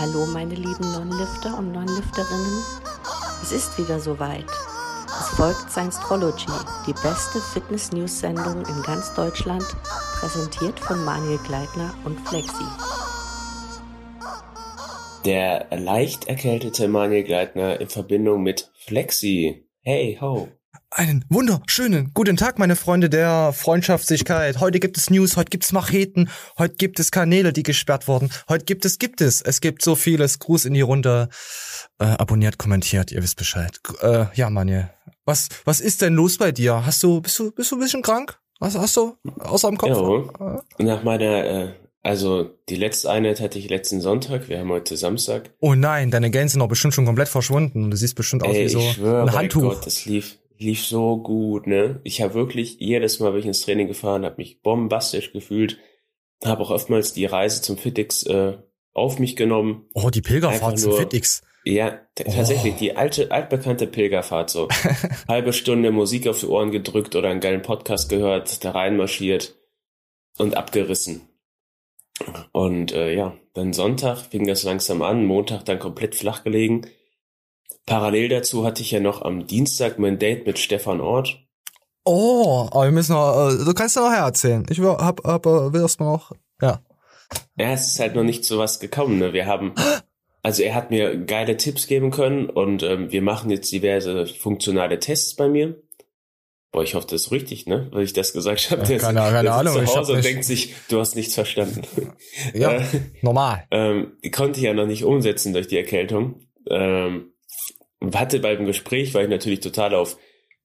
Hallo meine lieben Non-Lifter und Non-Lifterinnen. Es ist wieder soweit. Es folgt Science-Trology, die beste Fitness-News-Sendung in ganz Deutschland, präsentiert von Manuel Gleitner und Flexi. Der leicht erkältete Manuel Gleitner in Verbindung mit Flexi. Hey, ho. Einen wunderschönen guten Tag, meine Freunde der Freundschaftlichkeit. Heute gibt es News, heute gibt's Macheten, heute gibt es Kanäle, die gesperrt wurden. Heute gibt es, gibt es. Es gibt so vieles. Gruß in die Runde. Äh, abonniert, kommentiert, ihr wisst Bescheid. Äh, ja, Manje. Was, was ist denn los bei dir? Hast du, bist du, bist du ein bisschen krank? Was hast du außer dem Kopf? Ja, nach meiner, äh, also die letzte Einheit hatte ich letzten Sonntag. Wir haben heute Samstag. Oh nein, deine Gänse sind doch bestimmt schon komplett verschwunden. Du siehst bestimmt aus Ey, wie so ich schwör, ein Handtuch. Gott, das lief, lief so gut, ne? Ich habe wirklich jedes Mal bin ich ins Training gefahren, habe mich bombastisch gefühlt, habe auch oftmals die Reise zum Fitix äh, auf mich genommen. Oh, die Pilgerfahrt Einfach zum nur- FitX. Ja, t- tatsächlich, die alte, altbekannte Pilgerfahrt so. Halbe Stunde Musik auf die Ohren gedrückt oder einen geilen Podcast gehört, da reinmarschiert und abgerissen. Und äh, ja, dann Sonntag fing das langsam an, Montag dann komplett flach gelegen. Parallel dazu hatte ich ja noch am Dienstag mein Date mit Stefan Ort. Oh, aber wir müssen noch, äh, du kannst ja noch erzählen. Ich hab, hab, äh, will mal noch, ja. Ja, es ist halt noch nicht zu was gekommen. Ne? Wir haben, also er hat mir geile Tipps geben können und ähm, wir machen jetzt diverse funktionale Tests bei mir. Boah, ich hoffe, das ist richtig, ne? Weil ich das gesagt habe. Ja, Der keine- ist- keine der Ahnung, ich Zu Hause und nicht- denkt sich, du hast nichts verstanden. Ja, Äh, normal. ähm, konnte ich ja noch nicht umsetzen durch die Erkältung. Ähm, hatte beim Gespräch, war ich natürlich total auf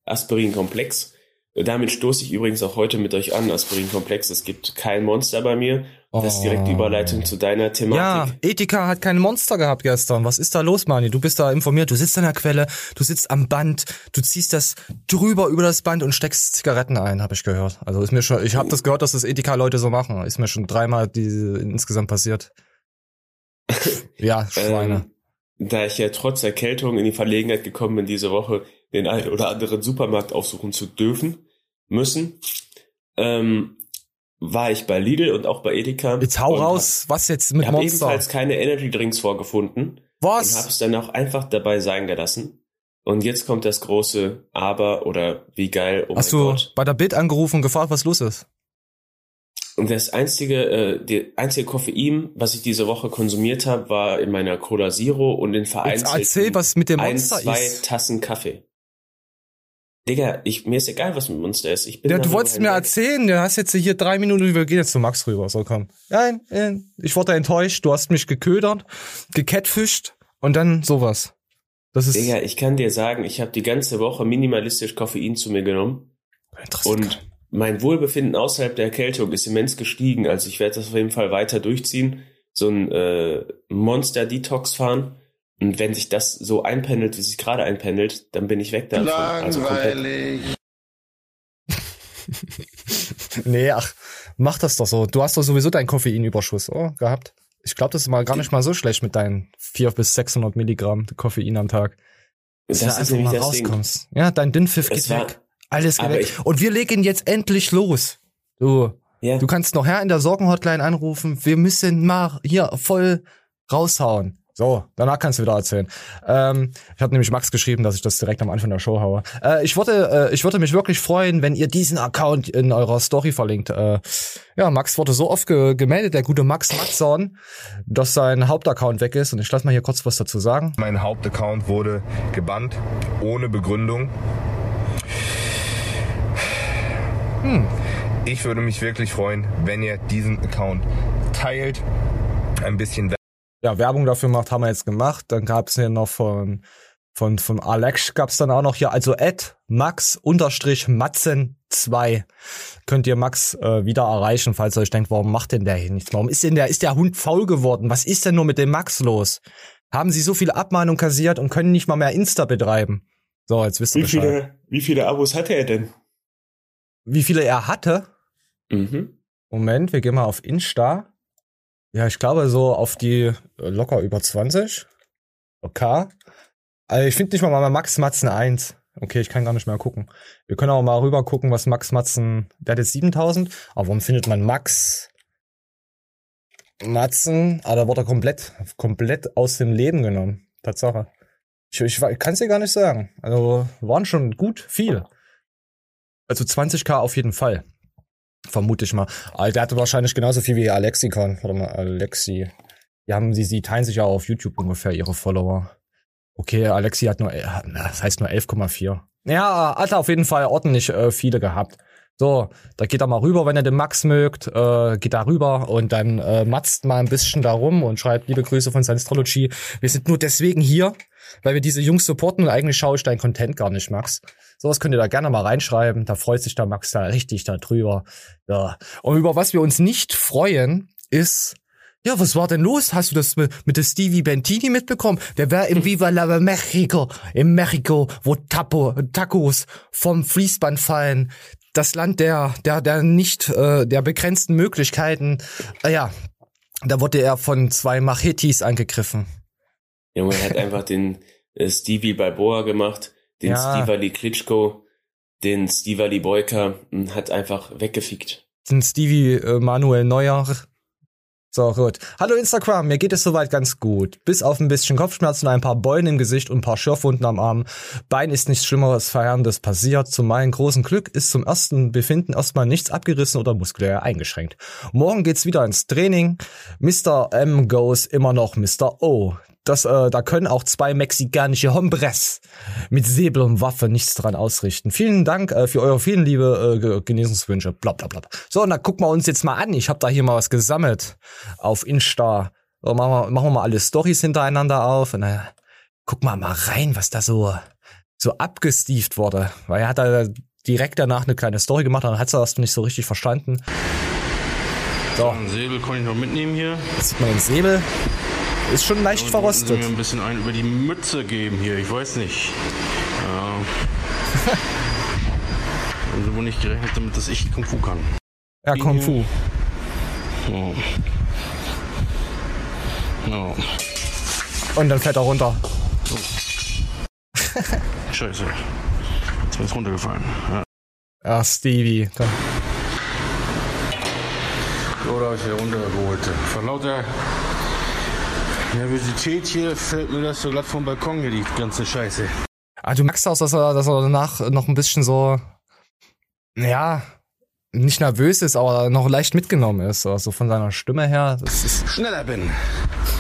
Aspirin-Komplex. Damit stoße ich übrigens auch heute mit euch an, Aspirin-Komplex. Es gibt kein Monster bei mir. Das ist direkt die Oh. Überleitung zu deiner Ja, Thematik. Ethika hat kein Monster gehabt gestern. Was ist da los, Mani? Du bist da informiert. Du sitzt an der Quelle, du sitzt am Band, du ziehst das drüber über das Band und steckst Zigaretten ein, habe ich gehört. Also ist mir schon, ich habe das gehört, dass das Ethika-Leute so machen. Ist mir schon dreimal diese insgesamt passiert. ja, Schweine. Ähm, da ich ja trotz Erkältung in die Verlegenheit gekommen bin, diese Woche den einen oder anderen Supermarkt aufsuchen zu dürfen, müssen, ähm, war ich bei Lidl und auch bei Edeka. Jetzt hau raus, was jetzt Hab, mit ich habe Monster? ebenfalls keine Energy Drinks vorgefunden und habe Was? es dann auch einfach dabei sein gelassen. Und jetzt kommt das große Aber oder wie geil, oh Hast du Gott. bei der Bit angerufen und gefragt, was los ist? Und das einzige, äh, die einzige Koffein, was ich diese Woche konsumiert habe, war in meiner Cola Zero und in Jetzt vereinzelten erzähl, was mit dem ein, Monster zwei ist. Tassen Kaffee. Digga, ich, mir ist egal, was mit Monster ist. Ich bin Ja, du wolltest mir erzählen, du hast jetzt hier drei Minuten, wir gehen jetzt zu Max rüber. So, komm. Nein, ich wurde enttäuscht, du hast mich geködert, gekettfischt und dann sowas. Das ist Digga, ich kann dir sagen, ich habe die ganze Woche minimalistisch Koffein zu mir genommen interessant. und mein Wohlbefinden außerhalb der Erkältung ist immens gestiegen. Also ich werde das auf jeden Fall weiter durchziehen, so ein äh, Monster-Detox fahren. Und wenn sich das so einpendelt, wie sich gerade einpendelt, dann bin ich weg davon. Also. Langweilig. nee, ach, mach das doch so. Du hast doch sowieso deinen Koffeinüberschuss, oh, gehabt. Ich glaube, das ist mal gar nicht mal so schlecht mit deinen 400 bis 600 Milligramm Koffein am Tag. Das Dass ist du einfach nämlich mal das Ding. rauskommst. Ja, dein Dünnpfiff geht war- weg. Alles ich- Und wir legen jetzt endlich los. Du, Ja. Du kannst noch her in der Sorgenhotline anrufen. Wir müssen mal hier voll raushauen. So, danach kannst du wieder erzählen. Ähm, ich habe nämlich Max geschrieben, dass ich das direkt am Anfang der Show haue. Äh, ich würde, äh, ich würde mich wirklich freuen, wenn ihr diesen Account in eurer Story verlinkt. Äh, ja, Max wurde so oft ge gemeldet, der gute Max Maxson, dass sein Hauptaccount weg ist. Und ich lasse mal hier kurz was dazu sagen. Mein Hauptaccount wurde gebannt, ohne Begründung. Ich würde mich wirklich freuen, wenn ihr diesen Account teilt, ein bisschen ja, Werbung dafür macht, haben wir jetzt gemacht. Dann gab es hier noch von von von Alex gab's dann auch noch hier, also at Max unterstrich Matzen 2 könnt ihr Max äh, wieder erreichen, falls ihr euch denkt, warum macht denn der hier nichts? Warum ist denn der ist der Hund faul geworden? Was ist denn nur mit dem Max los? Haben sie so viel Abmahnung kassiert und können nicht mal mehr Insta betreiben? So, jetzt wisst ihr Wie Bescheid. viele, wie viele Abos hatte er denn? Wie viele er hatte? Mhm. Moment, wir gehen mal auf Insta. Ja, ich glaube so auf die äh, locker über 20. Okay. Also ich finde nicht mal mal Max Matzen 1. Okay, ich kann gar nicht mehr gucken. Wir können auch mal rüber gucken, was Max Matzen, der hat jetzt 7000. Aber warum findet man Max Matzen, aber da wurde er komplett, komplett aus dem Leben genommen. Tatsache. Ich, ich, ich kann es dir gar nicht sagen. Also waren schon gut viel. Also 20k auf jeden Fall. Vermute ich mal. Der hatte wahrscheinlich genauso viel wie Alexikon. Warte mal, Alexi. Die haben, sie, sie teilen sich ja auf YouTube ungefähr ihre Follower. Okay, Alexi hat nur, äh, das heißt nur 11,4. Ja, hat er auf jeden Fall ordentlich äh, viele gehabt. So, da geht er mal rüber, wenn er den Max mögt, äh, geht da rüber und dann äh, matzt mal ein bisschen da rum und schreibt liebe Grüße von Scientology. Wir sind nur deswegen hier, weil wir diese Jungs supporten und eigentlich schaue ich dein Content gar nicht, Max. Sowas könnt ihr da gerne mal reinschreiben. Da freut sich der Max da richtig darüber. Ja. Und über was wir uns nicht freuen, ist, ja, was war denn los? Hast du das mit, mit der Stevie Bentini mitbekommen? Der war im Viva la Mexico, in Mexiko, wo Tapo, Tacos vom Fließband fallen. Das Land der, der, der nicht, äh, der begrenzten Möglichkeiten. Äh, ja, da wurde er von zwei Machetis angegriffen. Junge, er hat einfach den äh, Stevie Balboa gemacht, den Ja. Stevali Klitschko, den Stevali Boyka und hat einfach weggefickt. Den Stevie äh, Manuel Neuer. So, gut. Hallo Instagram, mir geht es soweit ganz gut. Bis auf ein bisschen Kopfschmerzen, ein paar Beulen im Gesicht und ein paar Schürfwunden am Arm. Bein ist nichts Schlimmeres, Verheerendes passiert. Zu meinem großen Glück ist zum ersten Befinden erstmal nichts abgerissen oder muskulär eingeschränkt. Morgen geht's wieder ins Training. Mr. M goes immer noch Mr. O. Das, äh, da können auch zwei mexikanische Hombres mit Säbel und Waffe nichts dran ausrichten. Vielen Dank äh, für eure vielen liebe äh, Ge- Genesungswünsche. Bla bla bla. So, und dann gucken wir uns jetzt mal an. Ich habe da hier mal was gesammelt auf Insta. So, machen, wir, machen wir mal alle Stories hintereinander auf. Und dann gucken wir mal rein, was da so, so abgestieft wurde. Weil er hat da direkt danach eine kleine Story gemacht, dann hat er das nicht so richtig verstanden. So, Einen Säbel kann ich noch mitnehmen hier. jetzt sieht man den Säbel. Ist schon leicht Sie verrostet. mir ein bisschen einen über die Mütze geben hier. Ich weiß nicht. Ja. Haben Sie wohl nicht gerechnet damit, dass ich Kung Fu kann. Ja, Kung Fu. Oh. Oh. Und dann fällt er runter. Scheiße. Jetzt ist runtergefallen. Ja. Ja, Stevie. Komm. So, da habe ich wieder runtergeholt. Vor lauter Nervosität hier fällt mir das so glatt vom Balkon hier, die ganze Scheiße. Ah, du merkst auch, dass er, dass er danach noch ein bisschen so, ja, nicht nervös ist, aber noch leicht mitgenommen ist. Also von seiner Stimme her. Schneller bin.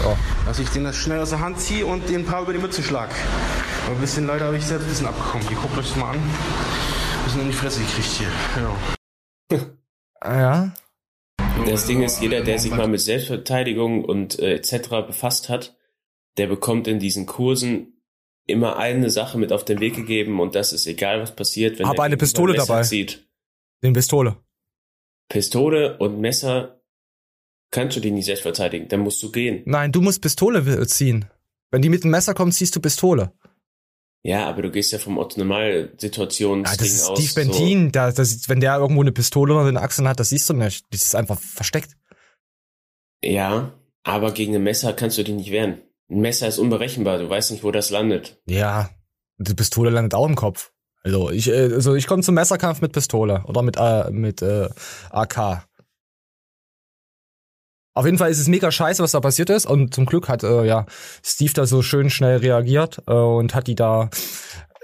so. Dass ich den das schnell aus der Hand ziehe und den paar über die Mütze schlag. Aber ein bisschen leider habe ich selbst ein bisschen abgekommen. Hier, guckt euch das mal an. Ein bisschen in die Fresse gekriegt hier. Ja. Ja. Das Ding ist, jeder, der sich mal mit Selbstverteidigung und äh, etc. befasst hat, der bekommt in diesen Kursen immer eine Sache mit auf den Weg gegeben und das ist egal, was passiert, wenn Hab eine ein Pistole Messer dabei. Zieht. Den Pistole. Pistole und Messer kannst du dich nicht selbst verteidigen, dann musst du gehen. Nein, du musst Pistole ziehen. Wenn die mit dem Messer kommen, ziehst du Pistole. Ja, aber du gehst ja vom Otto-Normal-Situations Ja, das ist aus. Steve Bentin. Da, das, wenn der irgendwo eine Pistole unter den Achseln hat, das siehst du nicht. Das ist einfach versteckt. So. Ja, aber gegen ein Messer kannst du dich nicht wehren. Ein Messer ist unberechenbar, du weißt nicht, wo das landet. Ja. Die Pistole landet auch im Kopf. Also ich, äh, also ich komme zum Messerkampf mit Pistole oder mit, äh, mit äh, AK. Auf jeden Fall ist es mega scheiße, was da passiert ist. Und zum Glück hat äh, ja Steve da so schön schnell reagiert äh, und hat die da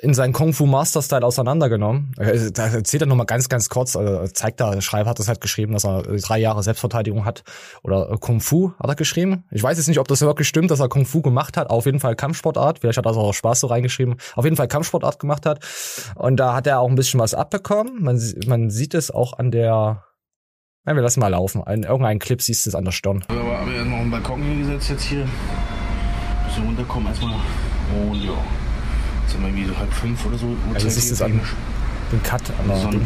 in seinen Kung Fu Master Style auseinandergenommen. Äh, Da erzählt er nochmal ganz, ganz kurz, äh, zeigt da, Schreiber hat das halt geschrieben, dass er äh, drei Jahre Selbstverteidigung hat. Oder äh, Kung Fu hat er geschrieben. Ich weiß jetzt nicht, ob das wirklich stimmt, dass er Kung Fu gemacht hat. Auf jeden Fall Kampfsportart. Vielleicht hat er auch Spaß so reingeschrieben. Auf jeden Fall Kampfsportart gemacht hat. Und da hat er auch ein bisschen was abbekommen. Man, man sieht es auch an der. Nein, wir lassen mal laufen. An irgendeinem Clip siehst du es an der Stirn. Aber habe ich noch einen Balkon hier gesetzt jetzt hier. Bisschen runterkommen erstmal. Und ja. Jetzt sind wir irgendwie so halb fünf oder so. Also das ist es an den Cut an der Sonne.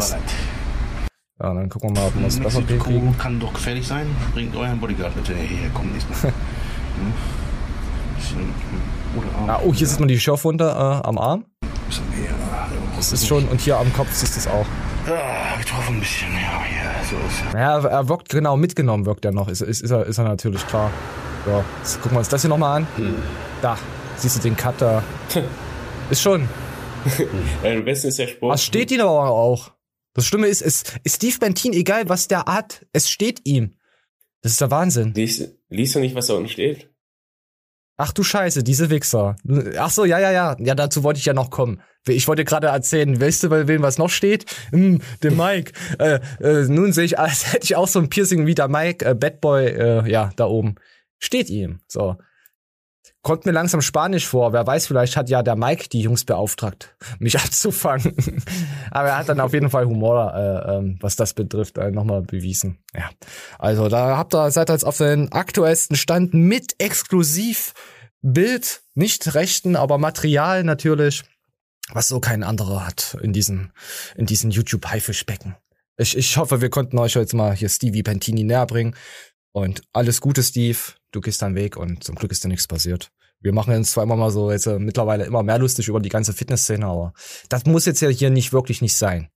Ja, dann gucken wir mal, ob wir das besser kriegen. kann doch gefährlich sein. Bringt euren Bodyguard bitte hierher. Kommt nächstes Mal. Hm? Arm. Ah, oh, hier sieht man die Schürfwunde äh, am Arm. Das ist schon, und hier am Kopf siehst du es auch. Ah, getroffen ein bisschen. Ja, hier. So ist Ja, er wirkt genau mitgenommen, wirkt er noch. Ist, ist, ist, er, ist er natürlich klar. So, jetzt gucken wir uns das hier nochmal an. Da, siehst du den Cut da. Ist schon. Am besten ist der Spruch. Was steht ihm aber auch? Das Schlimme ist, es ist Steve Bentin, egal was der hat, es steht ihm. Das ist der Wahnsinn. Liest, liest du nicht, was da unten steht? Ach du Scheiße, diese Wichser. Ach so, ja, ja, ja. Ja, dazu wollte ich ja noch kommen. Ich wollte gerade erzählen, weißt du, bei wem was noch steht? Hm, dem Mike. äh, äh, nun sehe ich, als hätte ich auch so ein Piercing wie der Mike, äh, Bad Boy, äh, ja, da oben. Steht ihm. So. Kommt mir langsam Spanisch vor. Wer weiß, vielleicht hat ja der Mike die Jungs beauftragt, mich abzufangen. Aber er hat dann auf jeden Fall Humor, äh, ähm, was das betrifft, äh, nochmal bewiesen. Ja. Also da habt ihr, seid jetzt auf den aktuellsten Stand mit exklusiv Bild, nicht Rechten, aber Material natürlich, was so kein anderer hat in diesem, in diesem YouTube-Haifischbecken. Ich, ich hoffe, wir konnten euch jetzt mal hier Stevie Pentini näher bringen. Und alles Gute, Steve. Du gehst deinen Weg und zum Glück ist dir nichts passiert. Wir machen uns zwar immer mal so jetzt äh, mittlerweile immer mehr lustig über die ganze Fitnessszene, aber das muss jetzt ja hier nicht wirklich nicht sein.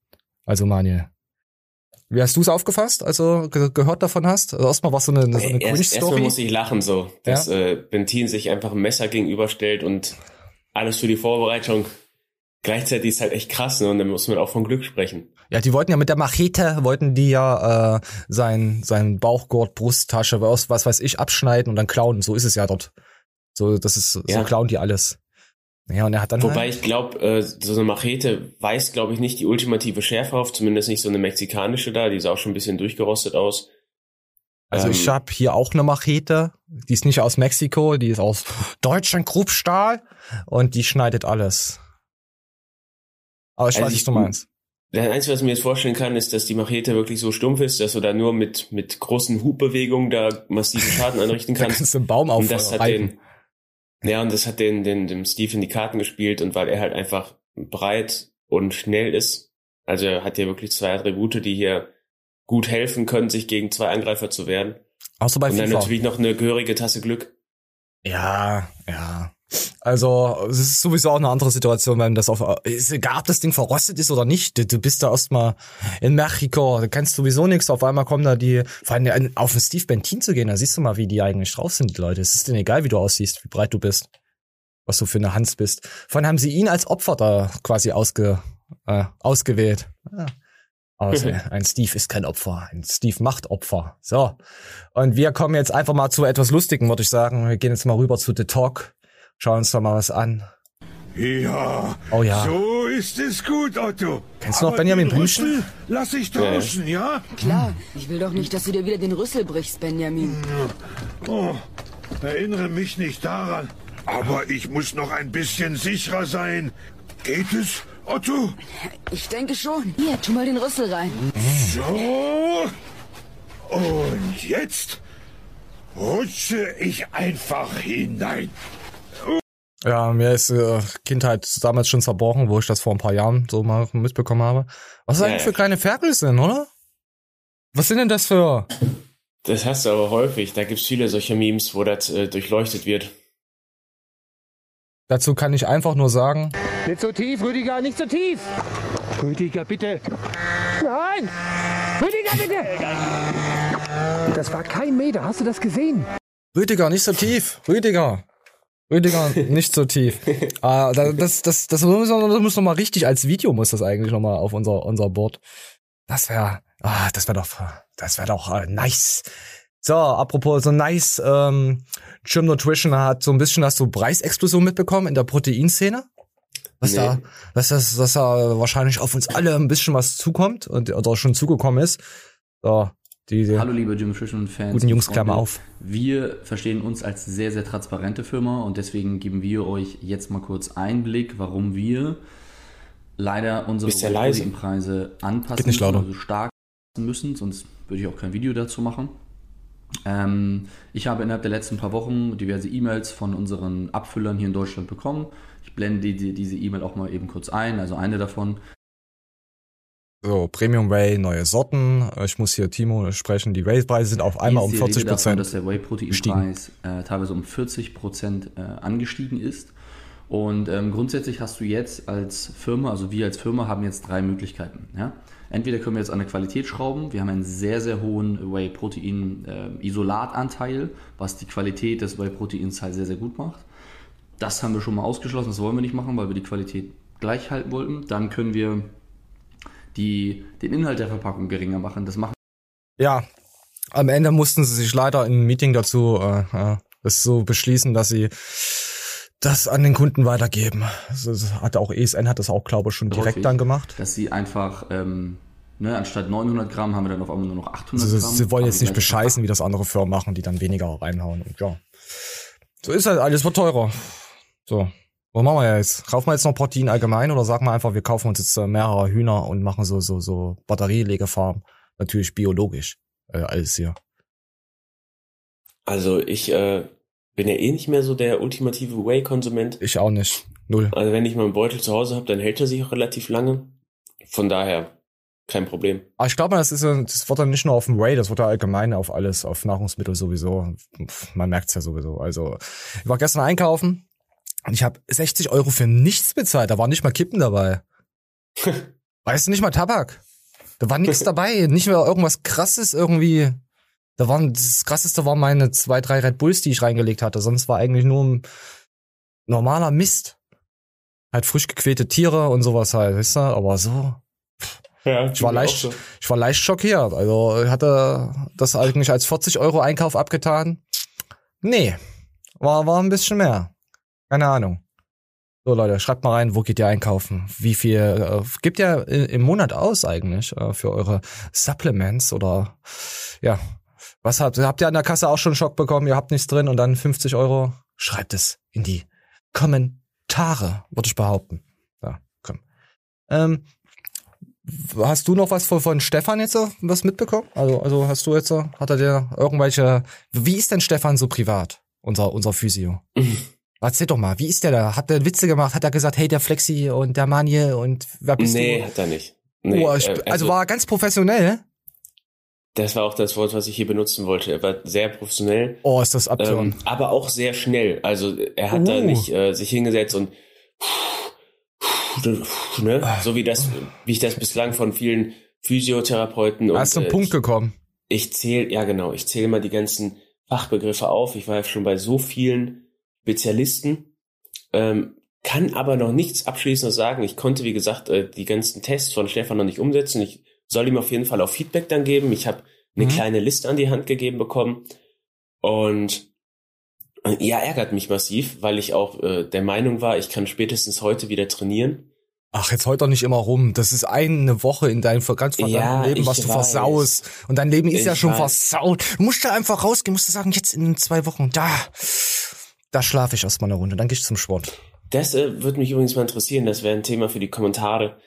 Also Manuel. Wie hast du es aufgefasst, also ge gehört davon hast? Also erstmal war so eine, so eine Erst, Erstmal muss ich lachen so, dass ja? äh, Bentin sich einfach ein Messer gegenüberstellt und alles für die Vorbereitung. Gleichzeitig ist halt echt krass, ne? Und dann muss man auch von Glück sprechen. Ja, die wollten ja mit der Machete, wollten die ja äh, sein, sein Bauchgurt, Brusttasche, was, was weiß ich, abschneiden und dann klauen. So ist es ja dort. So, das ist, ja. so klauen die alles. Ja, und er hat dann. Wobei halt ich glaube, äh, so eine Machete weist, glaube ich, nicht die ultimative Schärfe auf, zumindest nicht so eine mexikanische da, die ist auch schon ein bisschen durchgerostet aus. Also ähm, ich habe hier auch eine Machete, die ist nicht aus Mexiko, die ist aus Deutschland Kruppstahl und die schneidet alles. Aber ich also weiß, was du meinst. Das Einzige, was ich mir jetzt vorstellen kann, ist, dass die Machete wirklich so stumpf ist, dass du da nur mit, mit großen Hubbewegungen da massiven Schaden anrichten kannst. da kannst du einen Baum auf und das hat den, Ja, und das hat den, den, dem Steve in die Karten gespielt und weil er halt einfach breit und schnell ist. Also er hat ja wirklich zwei Attribute, die hier gut helfen können, sich gegen zwei Angreifer zu wehren. Außer bei und FIFA. dann natürlich noch eine gehörige Tasse Glück. Ja, ja. Also, es ist sowieso auch eine andere Situation, wenn das auf, ist egal, ob das Ding verrostet ist oder nicht. Du, du bist da erstmal in Mexiko, da kannst sowieso nichts. Auf einmal kommen da die, vor allem auf den Steve Bentin zu gehen, da siehst du mal, wie die eigentlich drauf sind, die Leute. Es ist denen egal, wie du aussiehst, wie breit du bist, was du für eine Hans bist. Vorhin haben sie ihn als Opfer da quasi ausge, äh, ausgewählt. Ja. Aber ein Steve ist kein Opfer. Ein Steve macht Opfer. So. Und wir kommen jetzt einfach mal zu etwas Lustigem, würde ich sagen. Wir gehen jetzt mal rüber zu The Talk Schauen uns doch mal was an. Ja. Oh ja. So ist es gut, Otto. Kennst du noch Benjamin Blümchen? Lass ich tauschen, ja. ja? Klar. Ich will doch nicht, dass du dir wieder den Rüssel brichst, Benjamin. Oh, erinnere mich nicht daran. Aber ich muss noch ein bisschen sicherer sein. Geht es, Otto? Ich denke schon. Hier, tu mal den Rüssel rein. So. Und jetzt rutsche ich einfach hinein. Ja, mir ist äh, Kindheit damals schon zerbrochen, wo ich das vor ein paar Jahren so mal mitbekommen habe. Was ist ja, eigentlich für kleine Ferkel sind, oder? Was sind denn das für? Das hast du aber häufig. Da gibt's viele solcher Memes, wo das äh, durchleuchtet wird. Dazu kann ich einfach nur sagen. Nicht so tief, Rüdiger, nicht so tief. Rüdiger, bitte. Nein! Rüdiger, bitte! Das war kein Meter, hast du das gesehen? Rüdiger, nicht so tief. Rüdiger. Rüdiger, nicht so tief. ah, das, das, das, muss, das muss noch mal richtig als Video muss das eigentlich noch mal auf unser unser Board. Das wäre, ah, das wäre doch, das wäre doch äh, nice. So, apropos so nice, ähm, Gym Nutrition hat so ein bisschen hast du Preisexplosion mitbekommen in der Proteinszene. Was nee. da, was das, dass da wahrscheinlich auf uns alle ein bisschen was zukommt und oder schon zugekommen ist. So, die, die Hallo liebe Jim Nutrition Fans. Guten Jungs, Klammer auf. Wir verstehen uns als sehr, sehr transparente Firma und deswegen geben wir euch jetzt mal kurz Einblick, warum wir leider unsere Preise anpassen lauter. also stark müssen, sonst würde ich auch kein Video dazu machen. Ähm, ich habe innerhalb der letzten paar Wochen diverse E-Mails von unseren Abfüllern hier in Deutschland bekommen. Ich blende die, die, diese E-Mail auch mal eben kurz ein, also eine davon. So, Premium Whey, neue Sorten. Ich muss hier Timo sprechen. Die Whey-Preise sind auf einmal um 40 Prozent. dass der Whey-Protein-Preis äh, teilweise um 40 Prozent äh, angestiegen ist. Und ähm, grundsätzlich hast du jetzt als Firma, also wir als Firma haben jetzt drei Möglichkeiten. Ja? Entweder können wir jetzt an der Qualität schrauben. Wir haben einen sehr, sehr hohen Whey-Protein-Isolatanteil, äh, was die Qualität des Whey-Proteins halt sehr, sehr gut macht. Das haben wir schon mal ausgeschlossen. Das wollen wir nicht machen, weil wir die Qualität gleich halten wollten. Dann können wir die den Inhalt der Verpackung geringer machen. Das machen. Ja, am Ende mussten sie sich leider in einem Meeting dazu äh, das so beschließen, dass sie das an den Kunden weitergeben. Das hat auch ESN hat das auch, glaube ich, schon direkt Häufig, dann gemacht. Dass sie einfach, ähm, ne, anstatt 900 Gramm haben wir dann auf einmal nur noch 800 Also, Gramm. sie wollen jetzt nicht bescheißen, wie das andere Firmen machen, die dann weniger reinhauen. Und ja, so ist halt alles wird teurer. So, was machen wir jetzt? Kaufen wir jetzt noch Protein allgemein oder sagen wir einfach, wir kaufen uns jetzt äh, mehrere Hühner und machen so so so Batterielegefarm, natürlich biologisch äh, alles hier. Also ich äh, bin ja eh nicht mehr so der ultimative Whey-Konsument. Ich auch nicht. Null. Also wenn ich mal einen Beutel zu Hause habe, dann hält er sich auch relativ lange. Von daher kein Problem. Aber ich glaube, das ist das wird dann nicht nur auf dem Whey, das wird ja allgemein auf alles, auf Nahrungsmittel sowieso. Man merkt's ja sowieso. Also, ich war gestern einkaufen und ich habe 60 Euro für nichts bezahlt. Da war nicht mal Kippen dabei. weißt du, nicht mal Tabak. Da war nichts dabei. Nicht mehr irgendwas krasses irgendwie. Da waren, das krasseste waren meine zwei, drei Red Bulls, die ich reingelegt hatte. Sonst war eigentlich nur ein normaler Mist. Halt frisch gequälte Tiere und sowas halt, weißt du? Aber so, Ja, ich war leicht, ich war leicht schockiert. Also ich hatte das eigentlich als 40 Euro Einkauf abgetan. Nee, war, war ein bisschen mehr. Keine Ahnung. So Leute, schreibt mal rein, wo geht ihr einkaufen? Wie viel äh, gibt ihr i- im Monat aus eigentlich äh, für eure Supplements oder ja, was habt, habt ihr an der Kasse auch schon Schock bekommen? Ihr habt nichts drin und dann 50 Euro? Schreibt es in die Kommentare, würde ich behaupten. Ja, komm. Ähm, Hast du noch was von, von Stefan jetzt so was mitbekommen? Also, also hast du jetzt so, hat er dir irgendwelche, wie ist denn Stefan so privat? Unser, unser Physio. Erzähl doch mal, wie ist der da? Hat der Witze gemacht? Hat er gesagt, hey, der Flexi und der Manje und wer bist Nee, du? hat er nicht. Nee, oh, ich, äh, also, war er ganz professionell? Das war auch das Wort, was ich hier benutzen wollte. Er war sehr professionell, Oh, ist das abtören. ähm, aber auch sehr schnell. Also er hat da Uh. nicht äh, sich hingesetzt und ne, so wie das, wie ich das bislang von vielen Physiotherapeuten und ist zum äh, Punkt gekommen. ich zähle, ja genau, ich zähle mal die ganzen Fachbegriffe auf. Ich war ja schon bei so vielen Spezialisten, ähm, kann aber noch nichts Abschließendes sagen. Ich konnte, wie gesagt, äh, die ganzen Tests von Stefan noch nicht umsetzen. Ich soll ihm auf jeden Fall auch Feedback dann geben. Ich habe eine Mhm. kleine Liste an die Hand gegeben bekommen und äh, ja, ärgert mich massiv, weil ich auch äh, der Meinung war, ich kann spätestens heute wieder trainieren. Ach, jetzt heut doch nicht immer rum. Das ist eine Woche in deinem ganz verdammten Ja, Leben, was du weiß. versaust. Und dein Leben ist ja Ich schon weiß. versaut. Du musst da einfach rausgehen, musst du sagen, jetzt in zwei Wochen, da, da schlafe ich erstmal eine Runde, dann gehe ich zum Sport. Das äh, würde mich übrigens mal interessieren, das wäre ein Thema für die Kommentare.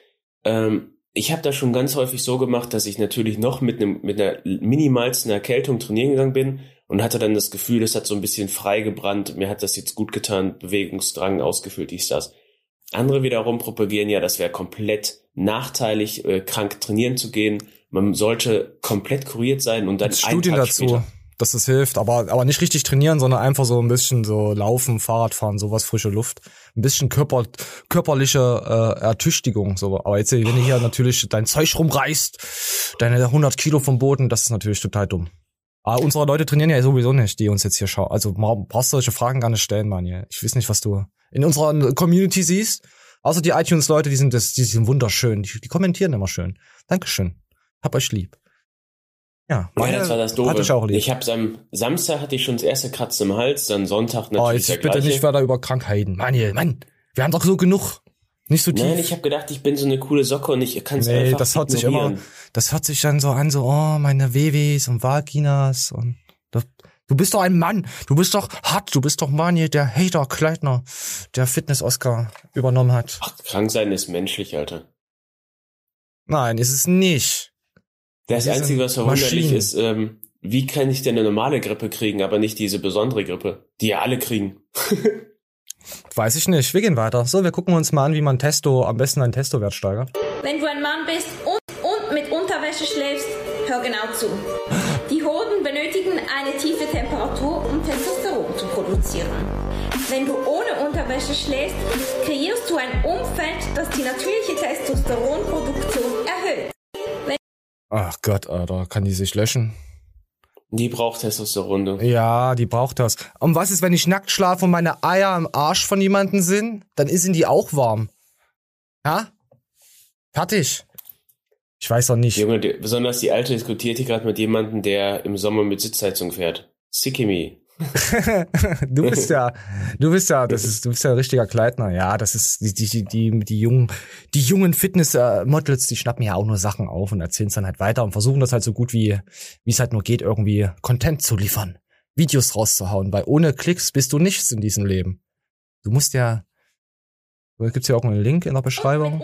Ähm, ich habe das schon ganz häufig so gemacht, dass ich natürlich noch mit, einem mit einer minimalsten Erkältung trainieren gegangen bin und hatte dann das Gefühl, das hat so ein bisschen frei gebrannt, mir hat das jetzt gut getan, Bewegungsdrang ausgefüllt, dies, das. Andere wiederum propagieren ja, das wäre komplett nachteilig, äh, krank trainieren zu gehen. Man sollte komplett kuriert sein und dann einen Studien Tag dazu, später. Dass das hilft, aber, aber nicht richtig trainieren, sondern einfach so ein bisschen so laufen, Fahrradfahren, sowas, frische Luft. Ein bisschen Körper, körperliche äh, Ertüchtigung. So. Aber jetzt, wenn du hier natürlich dein Zeug rumreißt, deine 100 Kilo vom Boden, das ist natürlich total dumm. Aber unsere Leute trainieren ja sowieso nicht, die uns jetzt hier schauen. Also brauchst du solche Fragen gar nicht stellen, Mann. Ich weiß nicht, was du in unserer Community siehst. Außer die iTunes-Leute, die sind das, die sind wunderschön. Die, die kommentieren immer schön. Dankeschön. Hab euch lieb. Ja, Ja, das war das Doofe. Hatte ich auch lieb. Ich hab's am Samstag hatte ich schon das erste Kratzen im Hals, dann Sonntag Oh, natürlich jetzt der bitte gleiche. nicht weiter über Krankheiten. Mann, hier, Mann, wir haben doch so genug. Nicht so tief. Nein, ich habe gedacht, ich bin so eine coole Socke und ich kann es nee, einfach das hört sich immer, das hört sich dann so an, so, oh, meine Wewis und Vaginas und das, du bist doch ein Mann, du bist doch hart, du bist doch Mann hier, der Hater Kleidner, der Fitness-Oscar übernommen hat. Ach, krank sein ist menschlich, Alter. Nein, ist es nicht. Das Einzige, was verwunderlich Maschinen. ist, ähm, wie kann ich denn eine normale Grippe kriegen, aber nicht diese besondere Grippe, die ja alle kriegen? Weiß ich nicht. Wir gehen weiter. So, wir gucken uns mal an, wie man Testo, am besten einen Testo-Wert steigert. Wenn du ein Mann bist und, und mit Unterwäsche schläfst, hör genau zu. Die Hoden benötigen eine tiefe Temperatur, um Testosteron zu produzieren. Wenn du ohne Unterwäsche schläfst, kreierst du ein Umfeld, das die natürliche Testosteronproduktion erhöht. Ach Gott, Alter, kann die sich löschen? Die braucht Testosteron. Ja, die braucht das. Und was ist, wenn ich nackt schlafe und meine Eier im Arsch von jemandem sind? Dann sind die auch warm. Ja? Fertig. Ich weiß auch nicht. Junge, besonders die Alte diskutiert hier gerade mit jemandem, der im Sommer mit Sitzheizung fährt. Sickimi. du bist ja, du bist ja, das ist, du bist ja ein richtiger Kleidner. Ja, das ist die, die, die, die jungen, die jungen Fitness-Models, die schnappen ja auch nur Sachen auf und erzählen es dann halt weiter und versuchen das halt so gut wie, wie es halt nur geht, irgendwie Content zu liefern, Videos rauszuhauen, weil ohne Klicks bist du nichts in diesem Leben. Du musst ja, gibt's hier auch einen Link in der Beschreibung?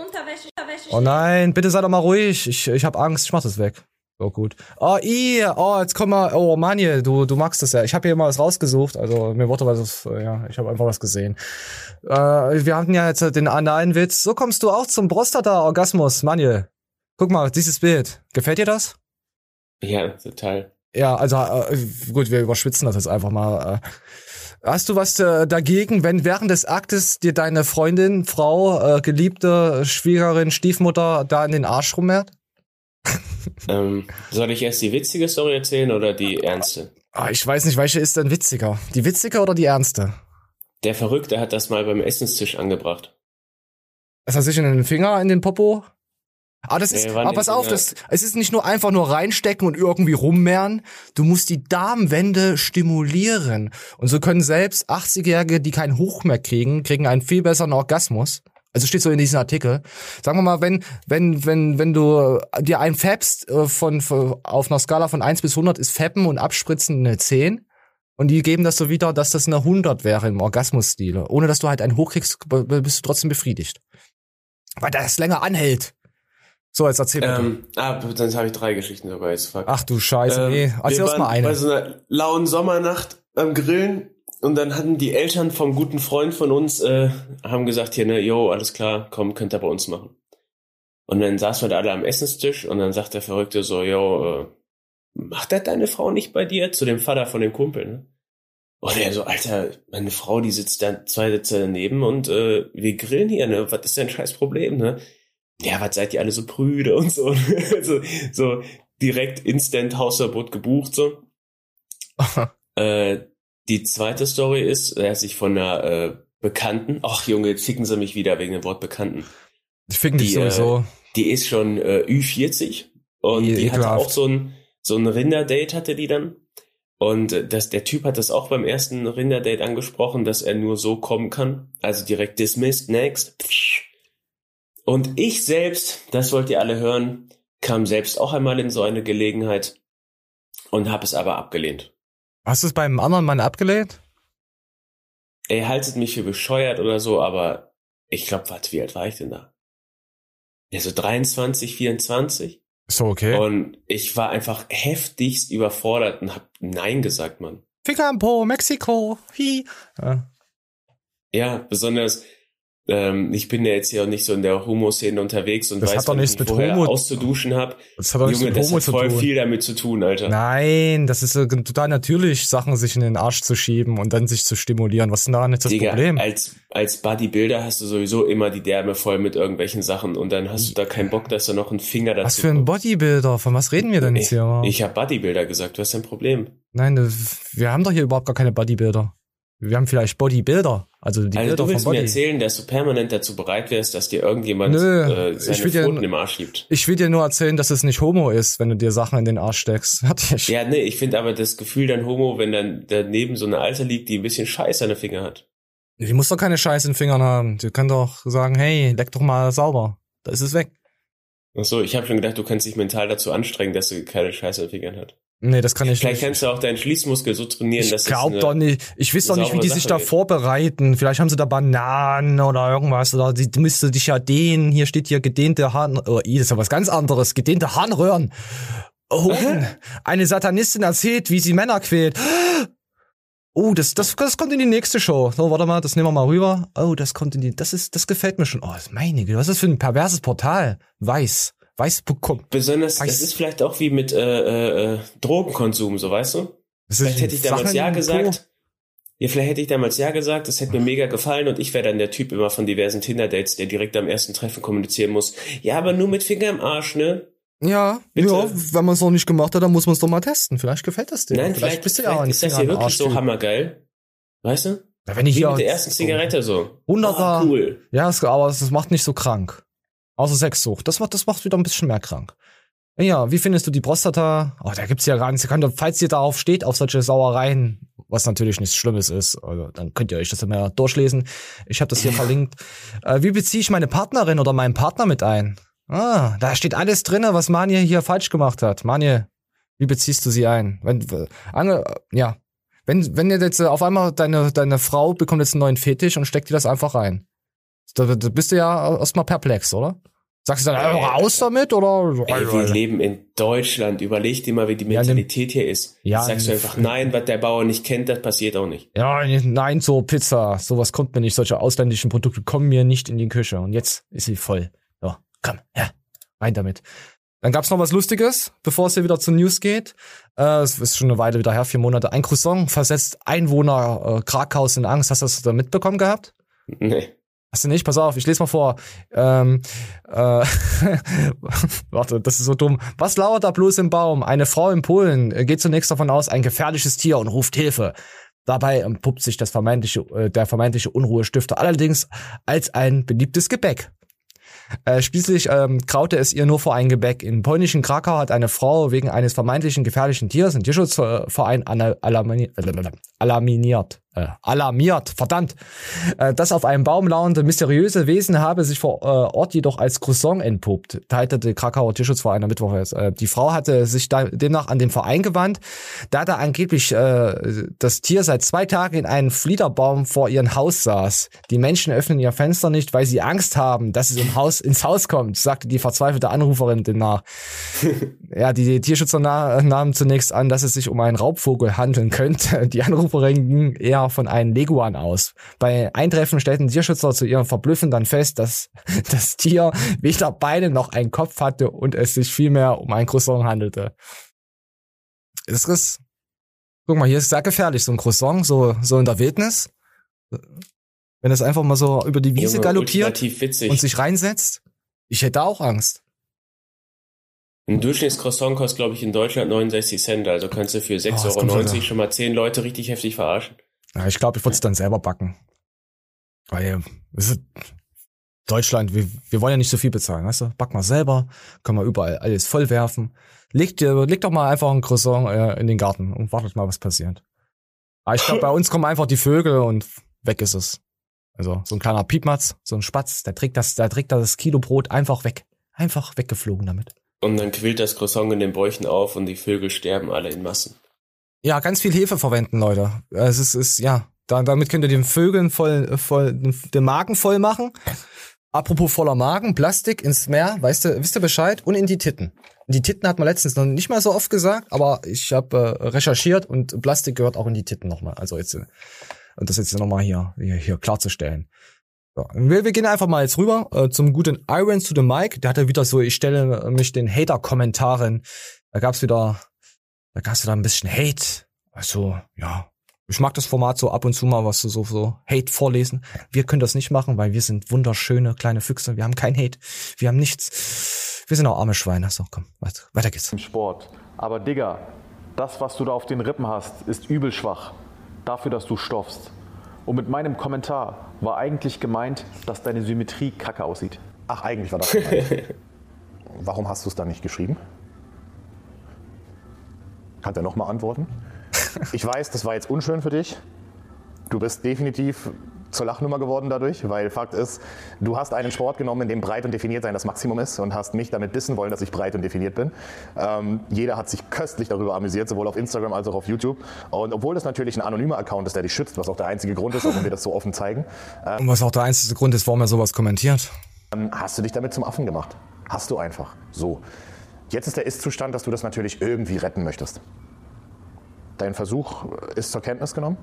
Oh nein, bitte sei doch mal ruhig. Ich, ich hab Angst, ich mach das weg. Oh gut. Oh, i, oh, jetzt komm mal, oh Manje, du, du magst das ja. Ich habe hier mal was rausgesucht, also mir wurde was, ja, ich habe einfach was gesehen. Äh, wir hatten ja jetzt den analen Witz. So kommst du auch zum Prostata-Orgasmus, Manje. Guck mal, dieses Bild. Gefällt dir das? Ja, total. Ja, also äh, gut, wir überschwitzen das jetzt einfach mal. Äh. Hast du was äh, dagegen, wenn während des Aktes dir deine Freundin, Frau, äh, Geliebte, Schwiegerin, Stiefmutter da in den Arsch rummehrt? Ähm, soll ich erst die witzige Story erzählen oder die ernste? Ah, ich weiß nicht, welche ist denn witziger? Die witzige oder die ernste? Der Verrückte hat das mal beim Essenstisch angebracht. Das hat sich in den Finger, in den Popo? Ah, das ist, Nee, aber pass den auf, das, es ist nicht nur einfach nur reinstecken und irgendwie rummehren. Du musst die Darmwände stimulieren. Und so können selbst 80-Jährige, die keinen Hoch mehr kriegen, kriegen einen viel besseren Orgasmus. Also steht so in diesem Artikel. Sagen wir mal, wenn, wenn, wenn, wenn du dir einen fäbst, äh, von, von, auf einer Skala von 1 bis 100 ist Fappen und Abspritzen eine 10. Und die geben das so wieder, dass das eine 100 wäre im Orgasmus-Stile. Ohne dass du halt einen hochkriegst, bist du trotzdem befriedigt. Weil das länger anhält. So, jetzt erzähl mal. Ähm, ah, dann habe ich drei Geschichten sogar jetzt. Fuck. Ach du Scheiße, Ähm, nee. Erzähl uns mal eine. Bei so einer lauen Sommernacht am Grillen und dann hatten die Eltern vom guten Freund von uns äh, haben gesagt hier ne, yo, alles klar, komm, könnt ihr bei uns machen. Und dann saßen wir da alle am Essenstisch und dann sagt der Verrückte so, yo, äh, macht das deine Frau nicht bei dir? Zu dem Vater von dem Kumpel, ne? Und er so, Alter, meine Frau, die sitzt da zwei Sitze daneben und äh, wir grillen hier, ne? Was ist dein scheiß Problem, ne? Ja, was seid ihr alle so prüde und so. so, so direkt instant Hausverbot gebucht, so. Äh, die zweite Story ist, er hat sich von einer äh, Bekannten, ach Junge, jetzt ficken sie mich wieder wegen dem Wort Bekannten. Ich fick dich die, sowieso. Äh, die ist schon äh, Ü40 und Wie die hatte auch so ein, so ein Rinder-Date hatte die dann. Und äh, das, der Typ hat das auch beim ersten Rinder-Date angesprochen, dass er nur so kommen kann. Also direkt dismissed, next. Und ich selbst, das wollt ihr alle hören, kam selbst auch einmal in so eine Gelegenheit und habe es aber abgelehnt. Hast du es beim anderen Mann abgelehnt? Er haltet mich für bescheuert oder so, aber ich glaube, warte, wie alt war ich denn da? Ja, so 23, 24. So, okay. Und ich war einfach heftigst überfordert und hab Nein gesagt, Mann. Finger am Po, Mexiko. Hi. Ja. Ja, besonders, ähm, ich bin ja jetzt hier auch nicht so in der Homo-Szene unterwegs und Das weiß, hat doch nichts mit Homo- auszuduschen hab. Das hat doch nichts Junge, mit das Homo hat zu voll viel damit zu tun, Alter. Nein, das ist total natürlich, Sachen sich in den Arsch zu schieben und dann sich zu stimulieren. Was ist denn daran jetzt das Digga, Problem? als, als Bodybuilder hast du sowieso immer die Därme voll mit irgendwelchen Sachen und dann hast du da keinen Bock, dass da noch ein Finger dazu Was für ein Bodybuilder? Von was reden wir denn jetzt hier? Ich habe Bodybuilder gesagt, was ist dein Problem? Nein, das- wir haben doch hier überhaupt gar keine Bodybuilder. Wir haben vielleicht Bodybuilder, also die also Bilder du willst mir erzählen, dass du permanent dazu bereit wärst, dass dir irgendjemand Nö, äh, ich seine will dir- Pfoten im Arsch schiebt. Ich will dir nur erzählen, dass es nicht Homo ist, wenn du dir Sachen in den Arsch steckst. Fertig. Ja, nee, ich finde aber das Gefühl dann Homo, wenn dann daneben so eine Alte liegt, die ein bisschen Scheiß an den Finger hat. Die muss doch keine Scheiße in den Fingern haben. Die kann doch sagen, hey, leck doch mal sauber. Da ist es weg. Ach so, ich habe schon gedacht, du kannst dich mental dazu anstrengen, dass sie keine Scheiße an den Fingern hat. Nee, das kann ich Vielleicht nicht. kannst du auch deinen Schließmuskel so trainieren, Ich dass es glaub eine- doch nicht. Ich weiß doch nicht, wie die sich Sache da wird. vorbereiten. Vielleicht haben sie da Bananen oder irgendwas. Oder die müsste dich ja dehnen. Hier steht hier gedehnte Harn... Oh, das ist ja was ganz anderes. Gedehnte Harnröhren. Oh, eine Satanistin erzählt, wie sie Männer quält. Oh, das, das, das kommt in die nächste Show. So, warte mal, das nehmen wir mal rüber. Oh, das kommt in die, das ist, das gefällt mir schon. Oh, meine Güte, was ist das für ein perverses Portal? Weiß. Weiß.com. Besonders, Weiß- das ist vielleicht auch wie mit äh, äh, äh, Drogenkonsum, so weißt du? Vielleicht hätte ich damals Sachen ja gesagt. Ja, vielleicht hätte ich damals ja gesagt, das hätte mir mega gefallen und ich wäre dann der Typ immer von diversen Tinder-Dates, der direkt am ersten Treffen kommunizieren muss. Ja, aber nur mit Finger im Arsch, ne? Ja, Bitte. ja, wenn man es noch nicht gemacht hat, dann muss man es doch mal testen. Vielleicht gefällt das dir. Nein, vielleicht, bist du vielleicht ja auch ein ist das hier wirklich Arsch, so du. hammergeil. Weißt du? Ja, wenn ich Wie hier mit der ersten Zigarette so. Wunderbar. Ah, cool. Ja, es, aber es macht nicht so krank. Außer Sexsucht. Das macht, das macht wieder ein bisschen mehr krank. Ja, wie findest du die Prostata? Oh, da gibt's ja gar nichts. Ihr könnt, falls ihr darauf steht, auf solche Sauereien, was natürlich nichts Schlimmes ist, also, dann könnt ihr euch das immer durchlesen. Ich habe das hier verlinkt. Äh, wie beziehe ich meine Partnerin oder meinen Partner mit ein? Ah, da steht alles drinne, was Manje hier falsch gemacht hat. Manje, wie beziehst du sie ein? Wenn, Ange, ja, wenn, wenn jetzt auf einmal deine, deine Frau bekommt jetzt einen neuen Fetisch und steckt dir das einfach rein. Da, da bist du ja erstmal perplex, oder? Sagst du dann einfach raus damit oder? Ey, wir leben in Deutschland. Überleg dir mal, wie die Mentalität hier ist. Ja, Sagst du einfach nein, was der Bauer nicht kennt, das passiert auch nicht. Ja, nein zur Pizza. Sowas kommt mir nicht. Solche ausländischen Produkte kommen mir nicht in die Küche. Und jetzt ist sie voll. So, komm, ja, rein damit. Dann gab's noch was Lustiges, bevor es hier wieder zu News geht. Äh, es ist schon eine Weile wieder her, vier Monate. Ein Croissant versetzt Einwohner äh, Krakhaus in Angst. Hast du das da mitbekommen gehabt? Nee. Hast du nicht? Pass auf, ich lese mal vor. Ähm, äh, warte, das ist so dumm. Was lauert da bloß im Baum? Eine Frau in Polen geht zunächst davon aus, ein gefährliches Tier und ruft Hilfe. Dabei entpuppt sich das vermeintliche, äh, der vermeintliche Unruhestifter allerdings als ein beliebtes Gebäck. Äh, schließlich ähm, kraute es ihr nur vor ein Gebäck. In polnischen Krakau hat eine Frau wegen eines vermeintlichen gefährlichen Tiers ein Tierschutzverein alarmiert. Äh, alarmiert, verdammt. Äh, das auf einem Baum lauernde mysteriöse Wesen habe sich vor äh, Ort jedoch als Croissant entpuppt, teilte der Krakauer Tierschutzverein am Mittwoch. Äh, die Frau hatte sich da, demnach an den Verein gewandt, da da angeblich äh, das Tier seit zwei Tagen in einem Fliederbaum vor ihrem Haus saß. Die Menschen öffnen ihr Fenster nicht, weil sie Angst haben, dass es im Haus, ins Haus kommt, sagte die verzweifelte Anruferin demnach. ja, die Tierschützer nahmen zunächst an, dass es sich um einen Raubvogel handeln könnte. Die Anruferin ging eher von einem Leguan aus. Bei Eintreffen stellten Tierschützer zu ihrem Verblüffen dann fest, dass das Tier weder Beine noch einen Kopf hatte und es sich vielmehr um ein Croissant handelte. Das ist, guck mal, hier ist sehr gefährlich, so ein Croissant, so, so in der Wildnis. Wenn es einfach mal so über die Wiese Junge, galoppiert und sich reinsetzt, ich hätte auch Angst. Ein Durchschnittscroissant kostet, glaube ich, in Deutschland 69 Cent. Also kannst du für 6,90 das kommt Euro schon mal 10 Leute richtig heftig verarschen. Ja, ich glaube, ich würde es dann selber backen. Weil, es ist Deutschland, wir, wir wollen ja nicht so viel bezahlen, weißt du? Back mal selber, können wir überall alles vollwerfen. Leg, dir, leg doch mal einfach ein Croissant äh, in den Garten und wartet mal, was passiert. Aber ich glaube, bei uns kommen einfach die Vögel und weg ist es. Also so ein kleiner Piepmatz, so ein Spatz, der trägt das, der trägt das Kilo Brot einfach weg. Einfach weggeflogen damit. Und dann quillt das Croissant in den Bäuchen auf und die Vögel sterben alle in Massen. Ja, ganz viel Hefe verwenden, Leute. Es ist, ist ja, da, damit könnt ihr den Vögeln voll, voll, den Magen voll machen. Apropos voller Magen, Plastik ins Meer, weißt du, wisst ihr Bescheid? Und in die Titten. In die Titten hat man letztens noch nicht mal so oft gesagt, aber ich habe äh, recherchiert und Plastik gehört auch in die Titten nochmal. Also jetzt, äh, und das jetzt nochmal hier, hier, hier klarzustellen. So, wir, wir gehen einfach mal jetzt rüber äh, zum guten Irons to the Mic. Der hatte wieder so, ich stelle mich den Hater-Kommentaren. Da gab's wieder, da gab's wieder ein bisschen Hate. Also, ja. Ich mag das Format so ab und zu mal, was so, so, so Hate vorlesen. Wir können das nicht machen, weil wir sind wunderschöne kleine Füchse. Wir haben kein Hate. Wir haben nichts. Wir sind auch arme Schweine. So, komm, weiter, weiter geht's. im Sport. Aber Digga, das, was du da auf den Rippen hast, ist übel schwach. Dafür, dass du stoffst. Und mit meinem Kommentar war eigentlich gemeint, dass deine Symmetrie kacke aussieht. Ach, eigentlich war das gemeint. Warum hast du es dann nicht geschrieben? Kann er nochmal antworten? Ich weiß, das war jetzt unschön für dich. Du bist definitiv zur Lachnummer geworden dadurch, weil Fakt ist, du hast einen Sport genommen, in dem breit und definiert sein das Maximum ist und hast mich damit dissen wollen, dass ich breit und definiert bin. Ähm, jeder hat sich köstlich darüber amüsiert, sowohl auf Instagram als auch auf YouTube. Und obwohl das natürlich ein anonymer Account ist, der dich schützt, was auch der einzige Grund ist, warum wir das so offen zeigen, Und was auch der einzige Grund ist, warum er sowas kommentiert. ähm, hast du dich damit zum Affen gemacht. Hast du einfach. So. Jetzt ist der Ist-Zustand, dass du das natürlich irgendwie retten möchtest. Dein Versuch ist zur Kenntnis genommen.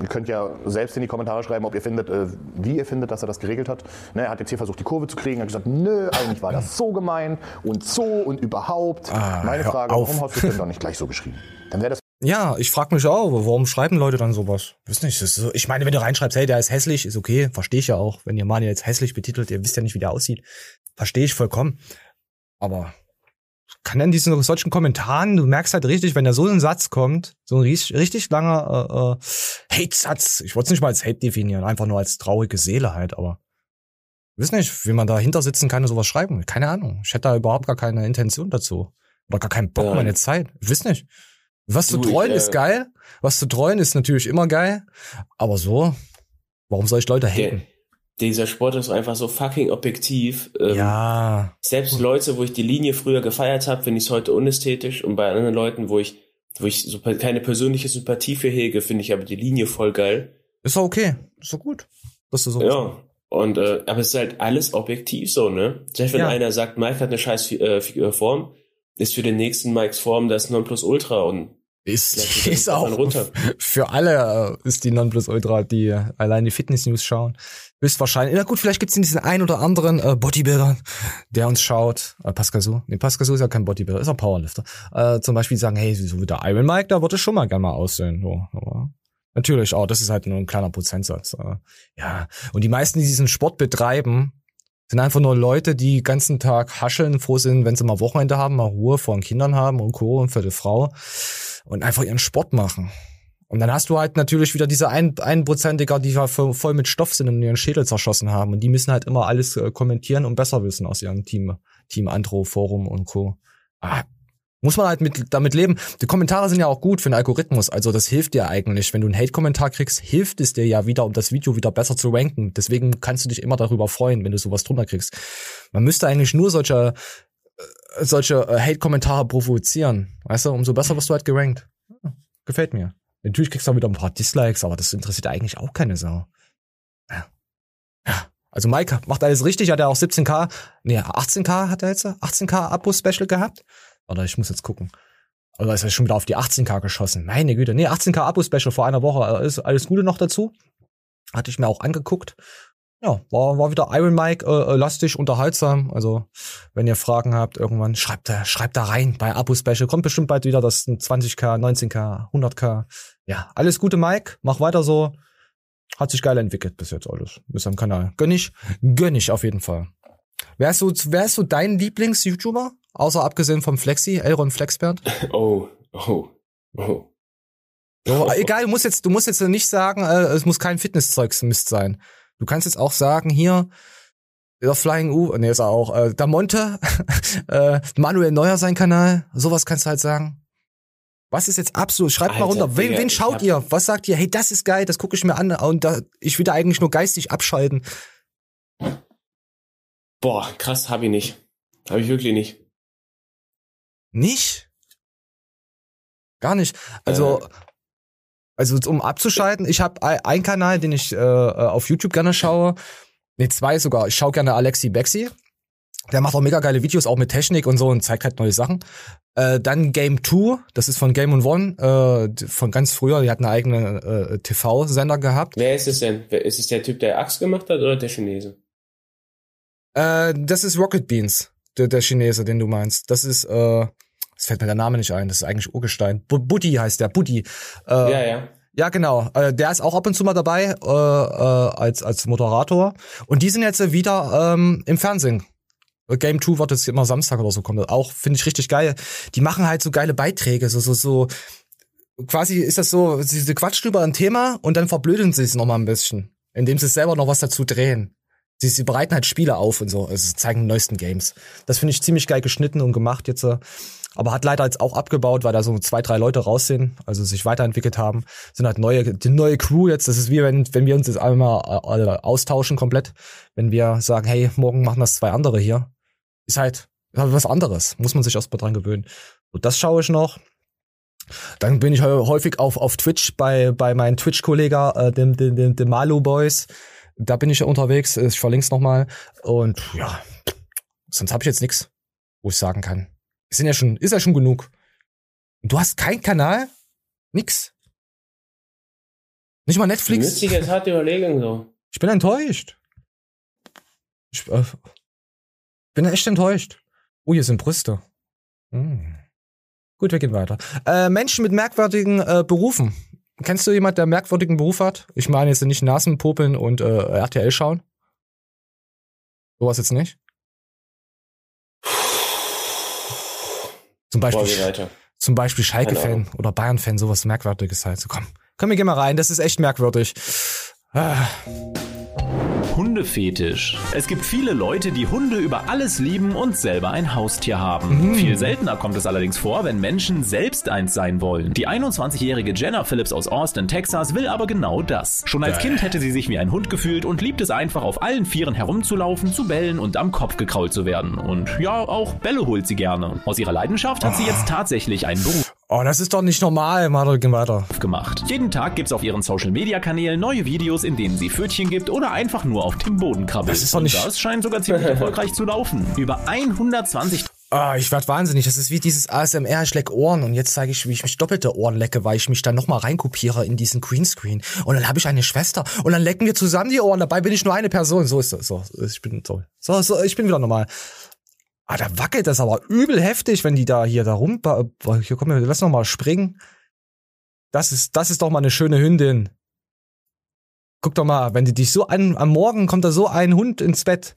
Ihr könnt ja selbst in die Kommentare schreiben, ob ihr findet, äh, wie ihr findet, dass er das geregelt hat. Ne, er hat jetzt hier versucht, die Kurve zu kriegen. Er hat gesagt, nö, eigentlich war das so gemeint und so und überhaupt. Ah, Meine Frage, auf. warum hast du denn doch nicht gleich so geschrieben? Dann wäre das Ja, ich frage mich auch, warum schreiben Leute dann sowas? Weiß nicht, so, ich meine, wenn du reinschreibst, hey, der ist hässlich, ist okay, verstehe ich ja auch. Wenn ihr Manuel jetzt hässlich betitelt, ihr wisst ja nicht, wie der aussieht. Verstehe ich vollkommen. Aber kann denn diesen solchen Kommentaren, du merkst halt richtig, wenn da so ein Satz kommt, so ein richtig, richtig langer äh, äh, Hate-Satz, ich wollte es nicht mal als Hate definieren, einfach nur als traurige Seele halt, aber weiß nicht, wie man dahinter sitzen kann und sowas schreiben. Keine Ahnung. Ich hätte da überhaupt gar keine Intention dazu. Oder gar keinen Bock, Ja. meine Zeit. Ich weiß nicht. Was zu Du, ich, treuen äh, ist geil. Was zu treuen ist natürlich immer geil. Aber so, warum soll ich Leute haten? Dieser Sport ist einfach so fucking objektiv. Ähm, Ja. Selbst Leute, wo ich die Linie früher gefeiert habe, finde ich es heute unästhetisch. Und bei anderen Leuten, wo ich, wo ich so keine persönliche Sympathie für hege, finde ich aber die Linie voll geil. Ist doch okay. Ist doch gut. Dass du so Ja. Und äh, aber es ist halt alles objektiv so, ne? Selbst wenn Ja. einer sagt, Mike hat eine scheiß äh, Form, ist für den nächsten Mikes Form das Nonplusultra und ist, geht ist auch für alle äh, ist die Nonplusultra, die allein die Fitness-News schauen. Höchstwahrscheinlich. Na gut, vielleicht gibt's diesen einen oder anderen äh, Bodybuilder, der uns schaut. Äh, Pascal Su. Nee, Pascal Su ist ja kein Bodybuilder, ist ein Powerlifter. Äh, zum Beispiel sagen, hey, so wie der Iron Mike, da würde schon mal gerne mal aussehen. So, aber natürlich auch, das ist halt nur ein kleiner Prozentsatz. Äh, ja, und die meisten, die diesen Sport betreiben, sind einfach nur Leute, die den ganzen Tag hascheln, froh sind, wenn sie mal Wochenende haben, mal Ruhe vor den Kindern haben und Co. und für die Frau und einfach ihren Sport machen. Und dann hast du halt natürlich wieder diese ein, einprozentiger, die halt voll, mit Stoff sind und ihren Schädel zerschossen haben. Und die müssen halt immer alles äh, kommentieren und besser wissen aus ihrem Team, Team Andro, Forum und Co. Ah, muss man halt mit, damit leben. Die Kommentare sind ja auch gut für den Algorithmus. Also das hilft dir eigentlich. Wenn du einen Hate-Kommentar kriegst, hilft es dir ja wieder, um das Video wieder besser zu ranken. Deswegen kannst du dich immer darüber freuen, wenn du sowas drunter kriegst. Man müsste eigentlich nur solche, äh, solche äh, Hate-Kommentare provozieren. Weißt du, umso besser wirst du halt gerankt. Gefällt mir. Natürlich kriegst du auch wieder ein paar Dislikes, aber das interessiert eigentlich auch keine Sau. Ja. ja. Also Mike macht alles richtig, hat er auch 17k, nee, 18k hat er jetzt, 18k Abo-Special gehabt. Oder ich muss jetzt gucken. Oder ist er schon wieder auf die 18k geschossen? Meine Güte. Nee, 18k Abo-Special vor einer Woche. Alles, alles Gute noch dazu. Hatte ich mir auch angeguckt. Ja, war, war wieder Iron Mike äh, äh, lastig, unterhaltsam. Also, wenn ihr Fragen habt, irgendwann schreibt da, schreibt da rein bei Abo-Special. Kommt bestimmt bald wieder das 20k, 19k, 100k. Ja, alles Gute, Mike. Mach weiter so. Hat sich geil entwickelt bis jetzt alles. Bis am Kanal. Gönn ich, gönn ich auf jeden Fall. Wer ist so, wer ist so dein Lieblings-YouTuber? Außer abgesehen vom Flexi, Elron Flexbert? Oh, oh, oh. So, egal, du musst jetzt, du musst jetzt nicht sagen, äh, es muss kein Fitnesszeugs Mist sein. Du kannst jetzt auch sagen, hier, der Flying U, nee, ist er auch, äh, der Monte, äh, Manuel Neuer sein Kanal, sowas kannst du halt sagen. Was ist jetzt absolut, schreibt mal Alter, runter, wen, wen schaut ihr? Was sagt ihr? Hey, das ist geil, das gucke ich mir an und da, ich will da eigentlich nur geistig abschalten. Boah, krass, hab ich nicht. Hab ich wirklich nicht. Nicht? Gar nicht. Also, Äh. also um abzuschalten, ich habe einen Kanal, den ich äh, auf YouTube gerne schaue. Nee, zwei sogar. Ich schaue gerne Alexi Bexi. Der macht auch mega geile Videos, auch mit Technik und so und zeigt halt neue Sachen. Äh, dann Game 2, das ist von Game One, äh, von ganz früher, die hat eine eigene äh, TV-Sender gehabt. Wer ist es denn? Ist es der Typ, der Axt gemacht hat oder der Chinese? Äh, das ist Rocket Beans, der, der Chinese, den du meinst. Das ist, äh, das fällt mir der Name nicht ein, das ist eigentlich Urgestein. Bu- Buddy heißt der, Buddy. Äh, ja, ja. Ja, genau. Äh, der ist auch ab und zu mal dabei äh, äh, als als Moderator. Und die sind jetzt wieder ähm, im Fernsehen. Äh, Game 2 wird jetzt immer Samstag oder so kommen. Auch finde ich richtig geil. Die machen halt so geile Beiträge, so so so. Quasi ist das so, sie, sie quatschen über ein Thema und dann verblöden sie es noch mal ein bisschen, indem sie selber noch was dazu drehen. Sie, sie bereiten halt Spiele auf und so, also zeigen die neuesten Games. Das finde ich ziemlich geil geschnitten und gemacht jetzt. äh, Aber hat leider jetzt auch abgebaut, weil da so zwei, drei Leute raus sind, also sich weiterentwickelt haben. Sind halt neue, die neue Crew jetzt. Das ist wie wenn, wenn wir uns jetzt einmal äh, austauschen komplett. Wenn wir sagen, hey, morgen machen das zwei andere hier. Ist halt, ist halt was anderes. Muss man sich erstmal dran gewöhnen. Und das schaue ich noch. Dann bin ich hä- häufig auf, auf Twitch bei, bei meinen Twitch-Kollegen, äh, dem, dem, dem, dem Malu Boys. Da bin ich ja unterwegs. Ich verlinke es nochmal. Und ja, sonst habe ich jetzt nichts, wo ich sagen kann. Sind ja schon, ist ja schon genug. Und du hast keinen Kanal? Nix. Nicht mal Netflix? Nützliche harte Überlegung so. Ich bin enttäuscht. Ich äh, bin echt enttäuscht. Oh, hier sind Brüste. Hm. Gut, wir gehen weiter. Äh, Menschen mit merkwürdigen äh, Berufen. Kennst du jemand, der einen merkwürdigen Beruf hat? Ich meine jetzt nicht Nasen popeln und äh, RTL schauen. Sowas jetzt nicht. Zum Beispiel, zum Beispiel Schalke-Fan oder Bayern-Fan, sowas Merkwürdiges halt. So, komm, komm, wir gehen mal rein. Das ist echt merkwürdig. Ah. Hundefetisch. Es gibt viele Leute, die Hunde über alles lieben und selber ein Haustier haben. Mhm. Viel seltener kommt es allerdings vor, wenn Menschen selbst eins sein wollen. Die 21-jährige Jenna Phillips aus Austin, Texas, will aber genau das. Schon als. Kind hätte sie sich wie ein Hund gefühlt und liebt es einfach auf allen Vieren herumzulaufen, zu bellen und am Kopf gekrault zu werden. Und ja, auch Bälle holt sie gerne. Aus ihrer Leidenschaft hat sie jetzt tatsächlich einen Beruf Oh, das ist doch nicht normal. Mal gehen weiter. gemacht. Jeden Tag gibt's auf ihren Social Media Kanälen neue Videos, in denen sie Pfötchen gibt oder einfach nur auf dem Boden krabbelt. Das ist doch nicht- Und das scheint sogar ziemlich erfolgreich zu laufen. Über 120 Ah, ich werd wahnsinnig. Das ist wie dieses ASMR, ich leck Ohren und jetzt zeige ich, wie ich mich doppelte Ohren lecke, weil ich mich dann nochmal reinkopiere in diesen Greenscreen. Und dann habe ich eine Schwester und dann lecken wir zusammen die Ohren. Dabei bin ich nur eine Person. So ist das. So, ich bin so. So, so ich bin wieder normal. Ah, da wackelt das aber übel heftig, wenn die da hier da rum. Hier komm, lass noch mal springen. Das ist, das ist doch mal eine schöne Hündin. Guck doch mal, wenn die dich so an, am Morgen kommt da so ein Hund ins Bett.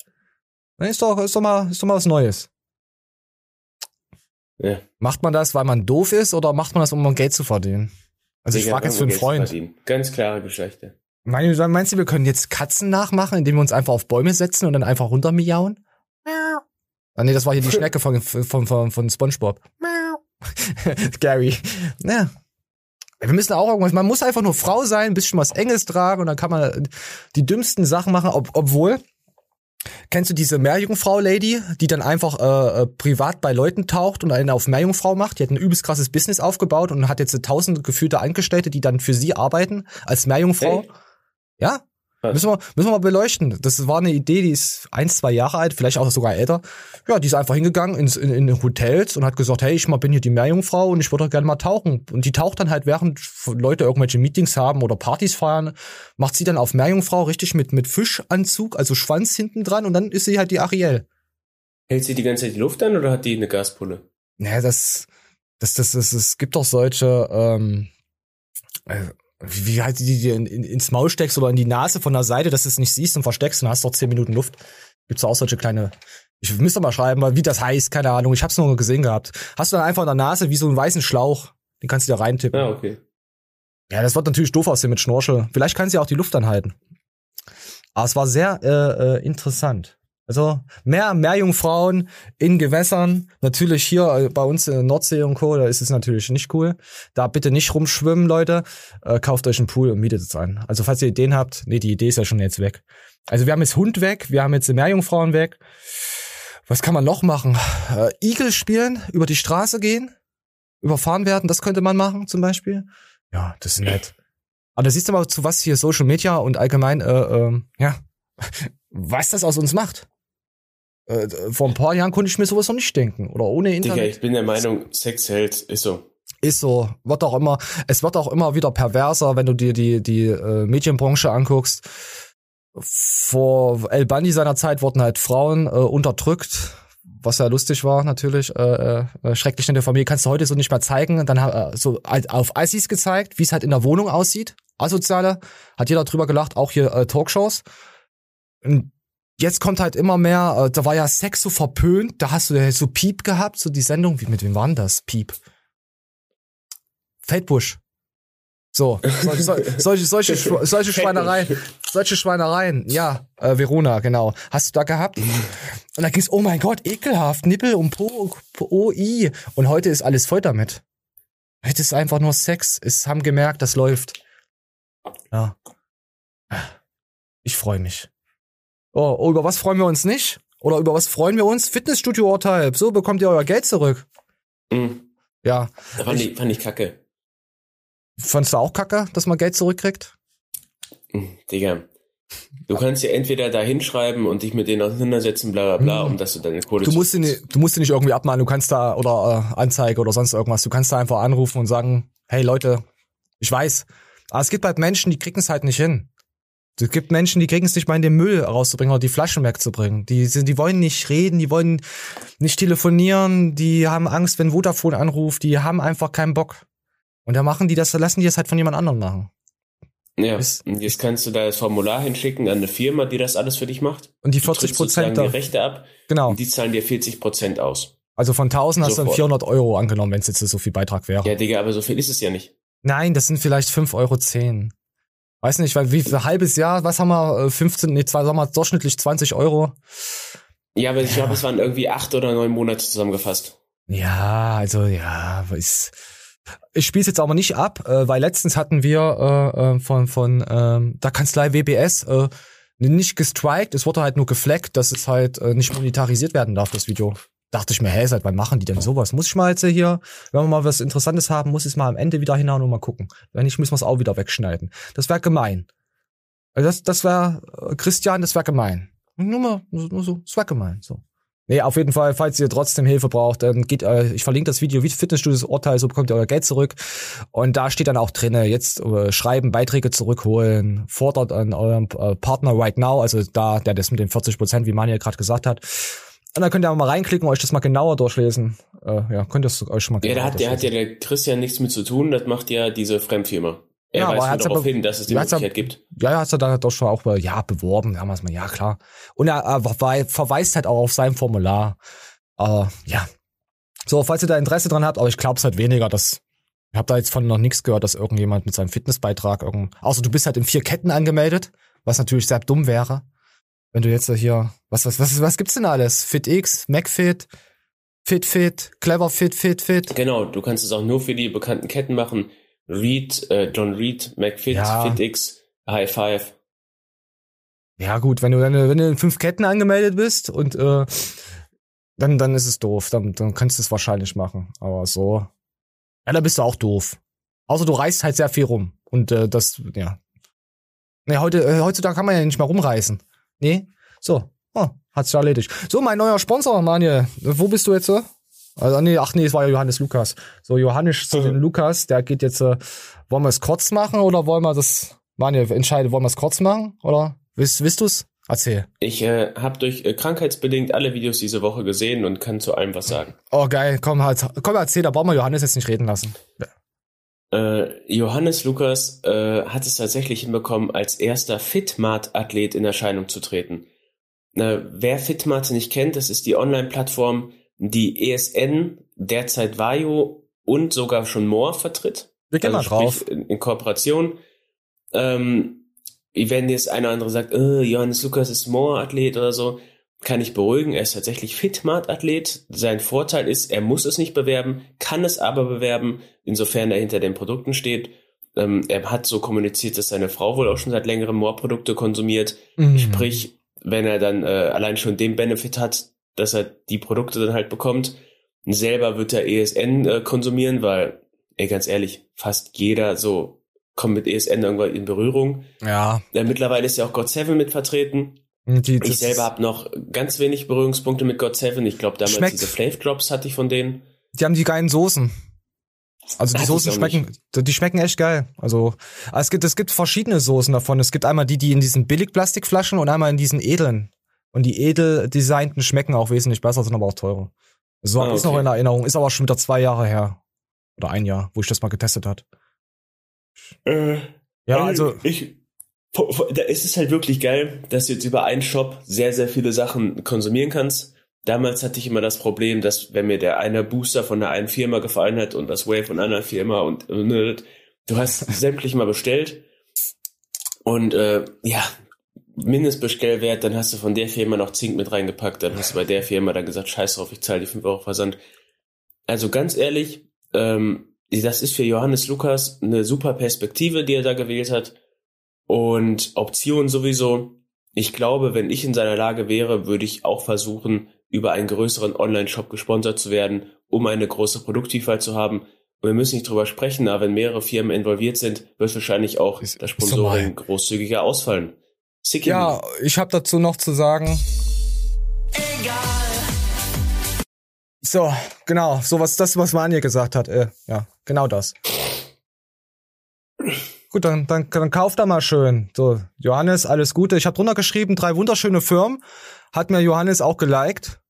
Dann ist doch, ist doch mal, ist doch mal was Neues. Ja. Macht man das, weil man doof ist oder macht man das, um Geld zu verdienen? Also ich Digga, frage jetzt für einen Geld Freund. Ganz klare Geschichte. Meine, meinst du, wir können jetzt Katzen nachmachen, indem wir uns einfach auf Bäume setzen und dann einfach runter miauen? Ah, nee, das war hier die Schnecke von, von, von, von Spongebob. Gary. Ja. Wir müssen auch irgendwas, man muss einfach nur Frau sein, ein bisschen was Enges tragen und dann kann man die dümmsten Sachen machen, ob, obwohl, kennst du diese Meerjungfrau-Lady, die dann einfach äh, äh, privat bei Leuten taucht und einen auf Meerjungfrau macht? Die hat ein übelst krasses Business aufgebaut und hat jetzt tausend gefühlte Angestellte, die dann für sie arbeiten als Meerjungfrau. Ja, müssen wir, müssen wir mal beleuchten. Das war eine Idee, die ist ein, zwei Jahre alt, vielleicht auch sogar älter. Ja, die ist einfach hingegangen ins, in, in Hotels und hat gesagt, hey, ich mal bin hier die Meerjungfrau und ich würde gerne mal tauchen. Und die taucht dann halt, während Leute irgendwelche Meetings haben oder Partys feiern, macht sie dann auf Meerjungfrau richtig mit, mit Fischanzug, also Schwanz hinten dran und dann ist sie halt die Ariel. Hält sie die ganze Zeit die Luft an oder hat die eine Gaspulle? Naja, das, das, das, das, es gibt doch solche, ähm, äh, wie, wie halt die, die dir in, in, ins Maul steckst oder in die Nase von der Seite, dass du es nicht siehst und versteckst und hast doch zehn Minuten Luft. Gibt's auch solche kleine, ich müsste mal schreiben, wie das heißt, keine Ahnung, ich hab's nur gesehen gehabt. Hast du dann einfach in der Nase wie so einen weißen Schlauch, den kannst du da reintippen. Ah, okay. Ja, das wird natürlich doof aussehen mit Schnorchel. Vielleicht kann sie auch die Luft anhalten. Aber es war sehr äh, äh, interessant. Also mehr, mehr Jungfrauen in Gewässern. Natürlich hier äh, bei uns in der Nordsee und Co., da ist es natürlich nicht cool. Da bitte nicht rumschwimmen, Leute. Äh, kauft euch einen Pool und mietet es ein. Also falls ihr Ideen habt, nee, die Idee ist ja schon jetzt weg. Also wir haben jetzt Hund weg, wir haben jetzt Meerjungfrauen weg. Was kann man noch machen? Äh, Igel spielen, über die Straße gehen, überfahren werden, das könnte man machen zum Beispiel. Ja, das ist nett. Aber da siehst du mal, zu was hier Social Media und allgemein, äh, äh, ja, was das aus uns macht. Äh, vor ein paar Jahren konnte ich mir sowas noch nicht denken. Oder ohne Digga, Internet. ich bin der Meinung, Sex hält, ist so. Ist so, wird auch immer, es wird auch immer wieder perverser, wenn du dir die, die äh, Medienbranche anguckst. Vor El Bandi seiner Zeit wurden halt Frauen äh, unterdrückt, was ja lustig war natürlich. Äh, äh, schrecklich in der Familie kannst du heute so nicht mehr zeigen. Dann äh, so auf Assis gezeigt, wie es halt in der Wohnung aussieht. Asoziale, hat jeder drüber gelacht, auch hier äh, Talkshows. Und jetzt kommt halt immer mehr, äh, da war ja Sex so verpönt, da hast du ja so Piep gehabt, so die Sendung, wie mit wem war denn das? Piep. Feldbusch. So, solche, solche, solche, solche, Schwe- solche Schweinereien, solche Schweinereien, ja, äh, Verona, genau. Hast du da gehabt? Und da ging's, oh mein Gott, ekelhaft, Nippel und Po, Po oh, i. Und heute ist alles voll damit. Heute ist einfach nur Sex. Es haben gemerkt, das läuft. Ja. Ich freue mich. Oh, oh, über was freuen wir uns nicht? Oder über was freuen wir uns? Fitnessstudio-Urteil. So bekommt ihr euer Geld zurück. Mhm. Ja. Da fand ich, fand ich kacke. Fandst du auch kacke, dass man Geld zurückkriegt? Mhm, Digga. Du kannst ja entweder da hinschreiben und dich mit denen auseinandersetzen, bla bla bla, um dass du deine Kohle Du musst, ihn, du musst ihn nicht irgendwie abmahnen, du kannst da, oder äh, Anzeige oder sonst irgendwas, du kannst da einfach anrufen und sagen, hey Leute, ich weiß, aber es gibt halt Menschen, die kriegen es halt nicht hin. Es gibt Menschen, die kriegen es nicht mal in den Müll rauszubringen oder die Flaschen wegzubringen. Die sind, die wollen nicht reden, die wollen nicht telefonieren, die haben Angst, wenn Vodafone anruft, die haben einfach keinen Bock. Und da machen die das, lassen die das halt von jemand anderem machen. Ja, und jetzt kannst du da das Formular hinschicken an eine Firma, die das alles für dich macht. Und die Du 40 trittst sozusagen Prozent die Rechte ab. Genau. Und die zahlen dir 40 Prozent aus. Also von 1000 hast du dann Sofort. 400 Euro angenommen, wenn es jetzt so viel Beitrag wäre. Ja, Digga, aber so viel ist es ja nicht. Nein, das sind vielleicht 5,10 Euro. Weiß nicht, weil wie ein halbes Jahr, was haben wir, äh, 15, nee, zwei, sagen wir durchschnittlich 20 Euro. Ja, aber ich glaube, es waren irgendwie acht oder neun Monate zusammengefasst. Ja, also ja, ist, ich spiele es jetzt aber nicht ab, äh, weil letztens hatten wir äh, äh, von von ähm, der Kanzlei WBS äh, nicht gestrikt, es wurde halt nur gefleckt, dass es halt äh, nicht monetarisiert werden darf, das Video. Dachte ich mir, hä, seit wann machen die denn sowas? Muss ich mal jetzt hier, wenn wir mal was Interessantes haben, muss ich es mal am Ende wieder hinhauen und mal gucken. Wenn nicht, müssen wir es auch wieder wegschneiden. Das wäre gemein. Also das, das wäre, äh, Christian, das wäre gemein. Nur mal, nur, so, das wäre gemein, so. Nee, auf jeden Fall, falls ihr trotzdem Hilfe braucht, dann geht, äh, ich verlinke das Video, wie Fitnessstudios Urteil, so bekommt ihr euer Geld zurück. Und da steht dann auch drinne, jetzt äh, schreiben, Beiträge zurückholen, fordert an eurem äh, Partner right now, also da, der das mit den 40 Prozent, wie Manja gerade gesagt hat. Und dann könnt ihr mal reinklicken und euch das mal genauer durchlesen. Äh, ja, könnt ihr es euch schon mal Ja, da hat, der hat ja der Christian nichts mit zu tun, das macht ja diese Fremdfirma. Er Ja, aber weist er hat's darauf aber- hin, dass es die er Möglichkeit aber- gibt. Ja, ja, hat er da doch schon auch, äh, ja, beworben, damals mal, ja, klar. Und er, er verwei- verweist halt auch auf sein Formular. Aber, ja. So, falls ihr da Interesse dran habt, aber ich glaube es halt weniger, dass, ich habe da jetzt von noch nichts gehört, dass irgendjemand mit seinem Fitnessbeitrag irgend, außer du bist halt in vier Ketten angemeldet, was natürlich sehr dumm wäre. Wenn du jetzt hier, was, was, was, was gibt's denn alles? FitX, MacFit, FitFit, CleverFit, FitFit. Genau, du kannst es auch nur für die bekannten Ketten machen. Reed, äh, John Reed, McFit, Ja. FitX, High Five. Ja, gut, wenn du, wenn du, wenn du in fünf Ketten angemeldet bist und äh, dann, dann ist es doof. Dann, dann kannst du es wahrscheinlich machen. Aber so. Ja, da bist du auch doof. Außer du reist halt sehr viel rum. Und äh, das, ja. Nee, heute, äh, heutzutage kann man ja nicht mehr rumreisen. Nee. So. Oh, hat sich erledigt. So, mein neuer Sponsor, Manuel. Wo bist du jetzt? Äh? Also, nee, ach nee, es war ja Johannes Lukas. So, Johannes zu den Lukas, der geht jetzt, äh, wollen wir es kurz machen oder wollen wir das, Manuel, entscheide, wollen wir es kurz machen? Oder wisst, wisst du's? Erzähl. Ich äh, habe durch äh, krankheitsbedingt alle Videos diese Woche gesehen und kann zu allem was sagen. Oh, geil, komm, halt, komm, erzähl, da brauchen wir Johannes jetzt nicht reden lassen. Äh, Johannes Lukas äh, hat es tatsächlich hinbekommen, als erster Fitmart-Athlet in Erscheinung zu treten. Äh, wer Fitmart nicht kennt, das ist die Online-Plattform, die ESN, derzeit Vajo und sogar schon More vertritt. Wir gehen mal drauf. In, in Kooperation. Ähm, wenn jetzt einer oder andere sagt, äh, Johannes Lukas ist More-Athlet oder so, kann ich beruhigen. Er ist tatsächlich Fitmart-Athlet. Sein Vorteil ist, er muss es nicht bewerben, kann es aber bewerben, insofern er hinter den Produkten steht. Ähm, er hat so kommuniziert, dass seine Frau wohl auch schon seit längerem More-Produkte konsumiert. Mhm. Sprich, wenn er dann äh, allein schon den Benefit hat, dass er die Produkte dann halt bekommt, selber wird er ESN äh, konsumieren, weil, ey, ganz ehrlich, fast jeder so kommt mit ESN irgendwann in Berührung. Ja. Äh, mittlerweile ist ja auch God Seven mit vertreten. Die, ich selber habe noch ganz wenig Berührungspunkte mit God Seven. Ich glaube, damals Schmeckt. diese Flav Drops hatte ich von denen. Die haben die geilen Soßen. Also die Soßen schmecken, die schmecken echt geil. Also es gibt, es gibt verschiedene Soßen davon. Es gibt einmal die, die in diesen Billigplastikflaschen und einmal in diesen edlen. Und die edel designten schmecken auch wesentlich besser, sind aber auch teurer. So Ah, ist noch okay. in Erinnerung, ist aber schon wieder zwei Jahre her. Oder ein Jahr, wo ich das mal getestet hat. Äh, Ja, also ich, da ist es halt wirklich geil, dass du jetzt über einen Shop sehr, sehr viele Sachen konsumieren kannst. Damals hatte ich immer das Problem, dass wenn mir der eine Booster von der einen Firma gefallen hat und das Wave von einer anderen Firma und äh, du hast sämtlich mal bestellt und äh, ja, Mindestbestellwert, dann hast du von der Firma noch Zink mit reingepackt, dann hast du bei der Firma dann gesagt, scheiß drauf, ich zahle die 5 Euro Versand. Also ganz ehrlich, ähm, das ist für Johannes Lukas eine super Perspektive, die er da gewählt hat. Und Option sowieso. Ich glaube, wenn ich in seiner Lage wäre, würde ich auch versuchen, über einen größeren Online-Shop gesponsert zu werden, um eine große Produktvielfalt zu haben. Und wir müssen nicht drüber sprechen, aber wenn mehrere Firmen involviert sind, wird wahrscheinlich auch das Sponsoring großzügiger ausfallen. Sick Ja, ich habe dazu noch zu sagen. So, genau, so was das, was Manja gesagt hat. Äh, ja, genau das. Gut, dann, dann, dann kauft da mal schön. So, Johannes, alles Gute. Ich habe drunter geschrieben, drei wunderschöne Firmen. Hat mir Johannes auch geliked.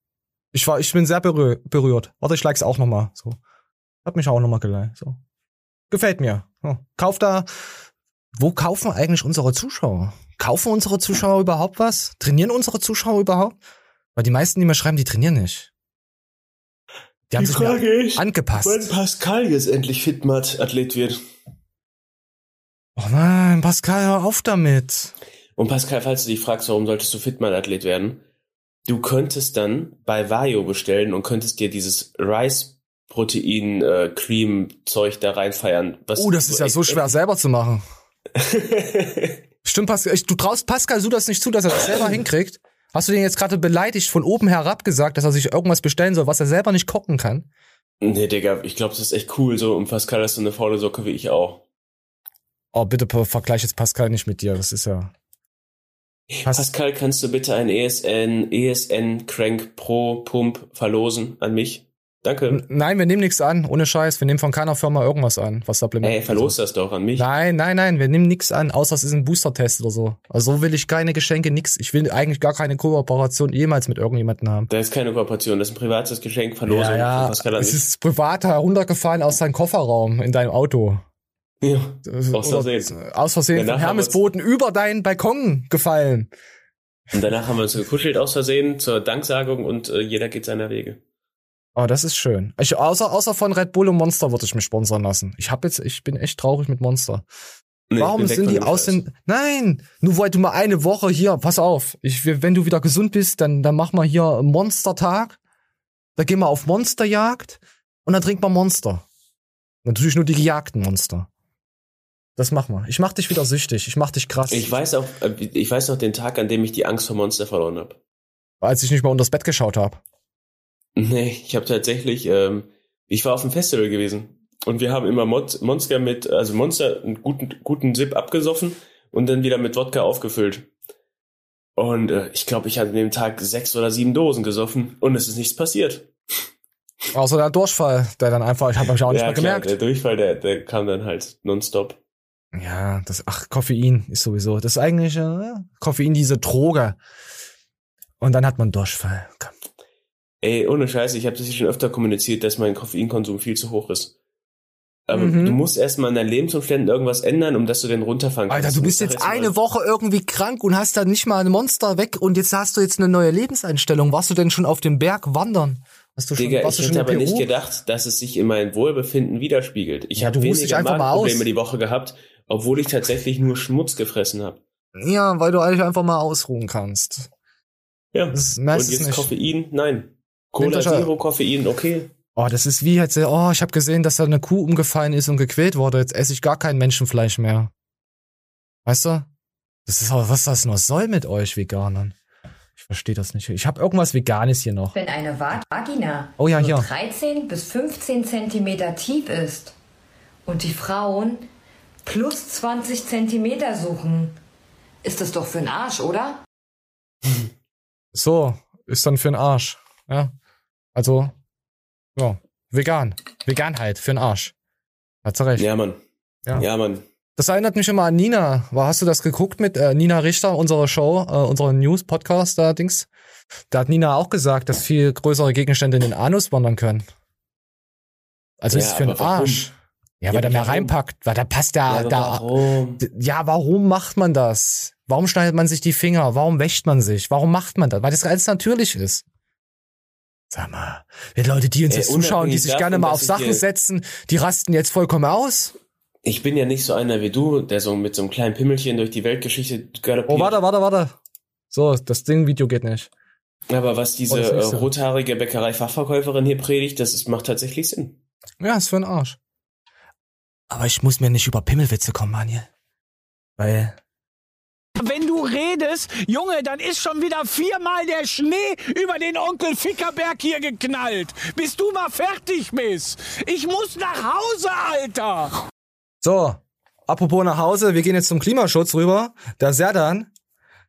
Ich war, ich bin sehr berühr, berührt. Warte, ich like's auch noch mal. So, hat mich auch noch mal geliked. So, gefällt mir. So. Kauft da. Wo kaufen eigentlich unsere Zuschauer? Kaufen unsere Zuschauer überhaupt was? Trainieren unsere Zuschauer überhaupt? Weil die meisten, die mir schreiben, die trainieren nicht. Die haben Die sich Frage ist, angepasst. Wenn Pascal jetzt endlich Fitmat-Athlet wird. Oh nein, Pascal, hör auf damit. Und Pascal, falls du dich fragst, warum solltest du Fitman-Athlet werden? Du könntest dann bei Vario bestellen und könntest dir dieses Rice-Protein-Cream-Zeug da reinfeiern. was Oh, das du ist ja so schwer selber zu machen. Stimmt, Pascal, ich- du traust Pascal so das nicht zu, dass er das selber hinkriegt? Hast du den jetzt gerade beleidigt von oben herab gesagt, dass er sich irgendwas bestellen soll, was er selber nicht kochen kann? Nee, Digga, ich glaube, das ist echt cool so. Und Pascal ist so eine faule Socke wie ich auch. Oh, bitte ver- vergleich jetzt Pascal nicht mit dir, das ist ja. Pascal, kannst du bitte ein ESN, ESN Crank Pro Pump verlosen an mich? Danke. Nein, wir nehmen nichts an, ohne Scheiß. Wir nehmen von keiner Firma irgendwas an, was Supplement. Ey, verlos das doch an mich. Nein, nein, nein, wir nehmen nichts an, außer es ist ein Booster-Test oder so. Also so will ich keine Geschenke, nix. Ich will eigentlich gar keine Kooperation jemals mit irgendjemandem haben. Das ist keine Kooperation, das ist ein privates Geschenk, Verlosung ja, ja, von Pascal an es ist privat heruntergefallen aus deinem Kofferraum in deinem Auto. Ja, aus Versehen. Aus Versehen Danach wir's- Hermesboden über deinen Balkon gefallen. Und danach haben wir uns gekuschelt aus Versehen zur Danksagung und äh, jeder geht seiner Wege. Oh, das ist schön. Ich, außer, außer von Red Bull und Monster würde ich mich sponsern lassen. Ich hab jetzt, ich bin echt traurig mit Monster. Nee, Warum sind von die aus den, nein, nur weil du mal eine Woche hier, pass auf, ich, wenn du wieder gesund bist, dann, dann mach mal hier einen Monstertag. Da gehen wir auf Monsterjagd und dann trinkt man Monster. Natürlich nur die gejagten Monster. Das mach mal. Ich mach dich wieder süchtig. Ich mach dich krass. Ich weiß auch, äh, ich weiß noch den Tag, an dem ich die Angst vor Monster verloren habe. als ich nicht mal unters Bett geschaut habe. Nee, ich habe tatsächlich, ähm, ich war auf dem Festival gewesen und wir haben immer Mon Monster mit, also Monster einen guten, guten Sip abgesoffen und dann wieder mit Wodka aufgefüllt. Und äh, ich glaube, ich hatte an dem Tag sechs oder sieben Dosen gesoffen und es ist nichts passiert. Außer der Durchfall, der dann einfach, ich habe mich auch nicht ja, mehr klar, gemerkt. der Durchfall, der, der kam dann halt nonstop. Ja, das, ach, Koffein ist sowieso, das ist eigentlich, äh, Koffein, diese Droge. Und dann hat man Durchfall. Komm. Ey, ohne Scheiße, ich habe das hier schon öfter kommuniziert, dass mein Koffeinkonsum viel zu hoch ist. Aber Mhm. du musst erstmal in deinen Lebensumständen irgendwas ändern, um dass du den runterfangen kannst. Alter, du bist jetzt eine Woche irgendwie krank und hast dann nicht mal ein Monster weg und jetzt hast du jetzt eine neue Lebenseinstellung. Warst du denn schon auf dem Berg wandern? Hast du schon, Digga, warst ich hätte aber Peru? nicht gedacht, dass es sich in meinem Wohlbefinden widerspiegelt. Ich Ja, habe weniger einfach mal Magenprobleme die Woche gehabt, obwohl ich tatsächlich nur Schmutz gefressen habe. Ja, weil du eigentlich einfach mal ausruhen kannst. Ja. Das Und merkst du jetzt nicht. Koffein? Nein. Cola ja- Zero, Koffein, okay. Oh, das ist wie jetzt, oh, ich habe gesehen, dass da eine Kuh umgefallen ist und gequält wurde. Jetzt esse ich gar kein Menschenfleisch mehr. Weißt du? Das ist aber, was das nur soll mit euch Veganern. Ich verstehe das nicht. Ich habe irgendwas Veganes hier noch. Wenn eine Va- Vagina Oh ja, nur hier. 13 bis 15 Zentimeter tief ist und die Frauen plus 20 Zentimeter suchen, ist das doch für den Arsch, oder? So, ist dann für den Arsch. Ja. Also, ja, vegan. Veganheit für den Arsch. Hat sie recht. Ja, Mann. Ja. Ja, Mann. Das erinnert mich immer an Nina. War, hast du das geguckt mit äh, Nina Richter, unsere Show, äh, unsere News-Podcast da, Dings? Da hat Nina auch gesagt, dass viel größere Gegenstände in den Anus wandern können. Also Ja, ist für den? Arsch. Ja, Ja, weil der mehr reinpackt, weil da passt Ja, der, aber da. warum? Ja, warum macht man das? Warum schneidet man sich die Finger? Warum wäscht man sich? Warum macht man das? Weil das ganz natürlich ist. Sag mal, die Leute, die uns Ey, jetzt zuschauen, die sich davon, gerne mal auf Sachen setzen, die rasten jetzt vollkommen aus. Ich bin ja nicht so einer wie du, der so mit so einem kleinen Pimmelchen durch die Weltgeschichte galoppiert. Oh, warte, warte, warte. So, das Ding-Video geht nicht. Aber was diese Oh, äh, nächste. rothaarige Bäckerei-Fachverkäuferin hier predigt, das ist, macht tatsächlich Sinn. Ja, ist für den Arsch. Aber ich muss mir nicht über Pimmelwitze kommen, Manje. Weil. Wenn du redest, Junge, dann ist schon wieder viermal der Schnee über den Onkel Fickerberg hier geknallt. Bis du mal fertig bist. Ich muss nach Hause, Alter. So, apropos nach Hause, wir gehen jetzt zum Klimaschutz rüber. Der Serdan,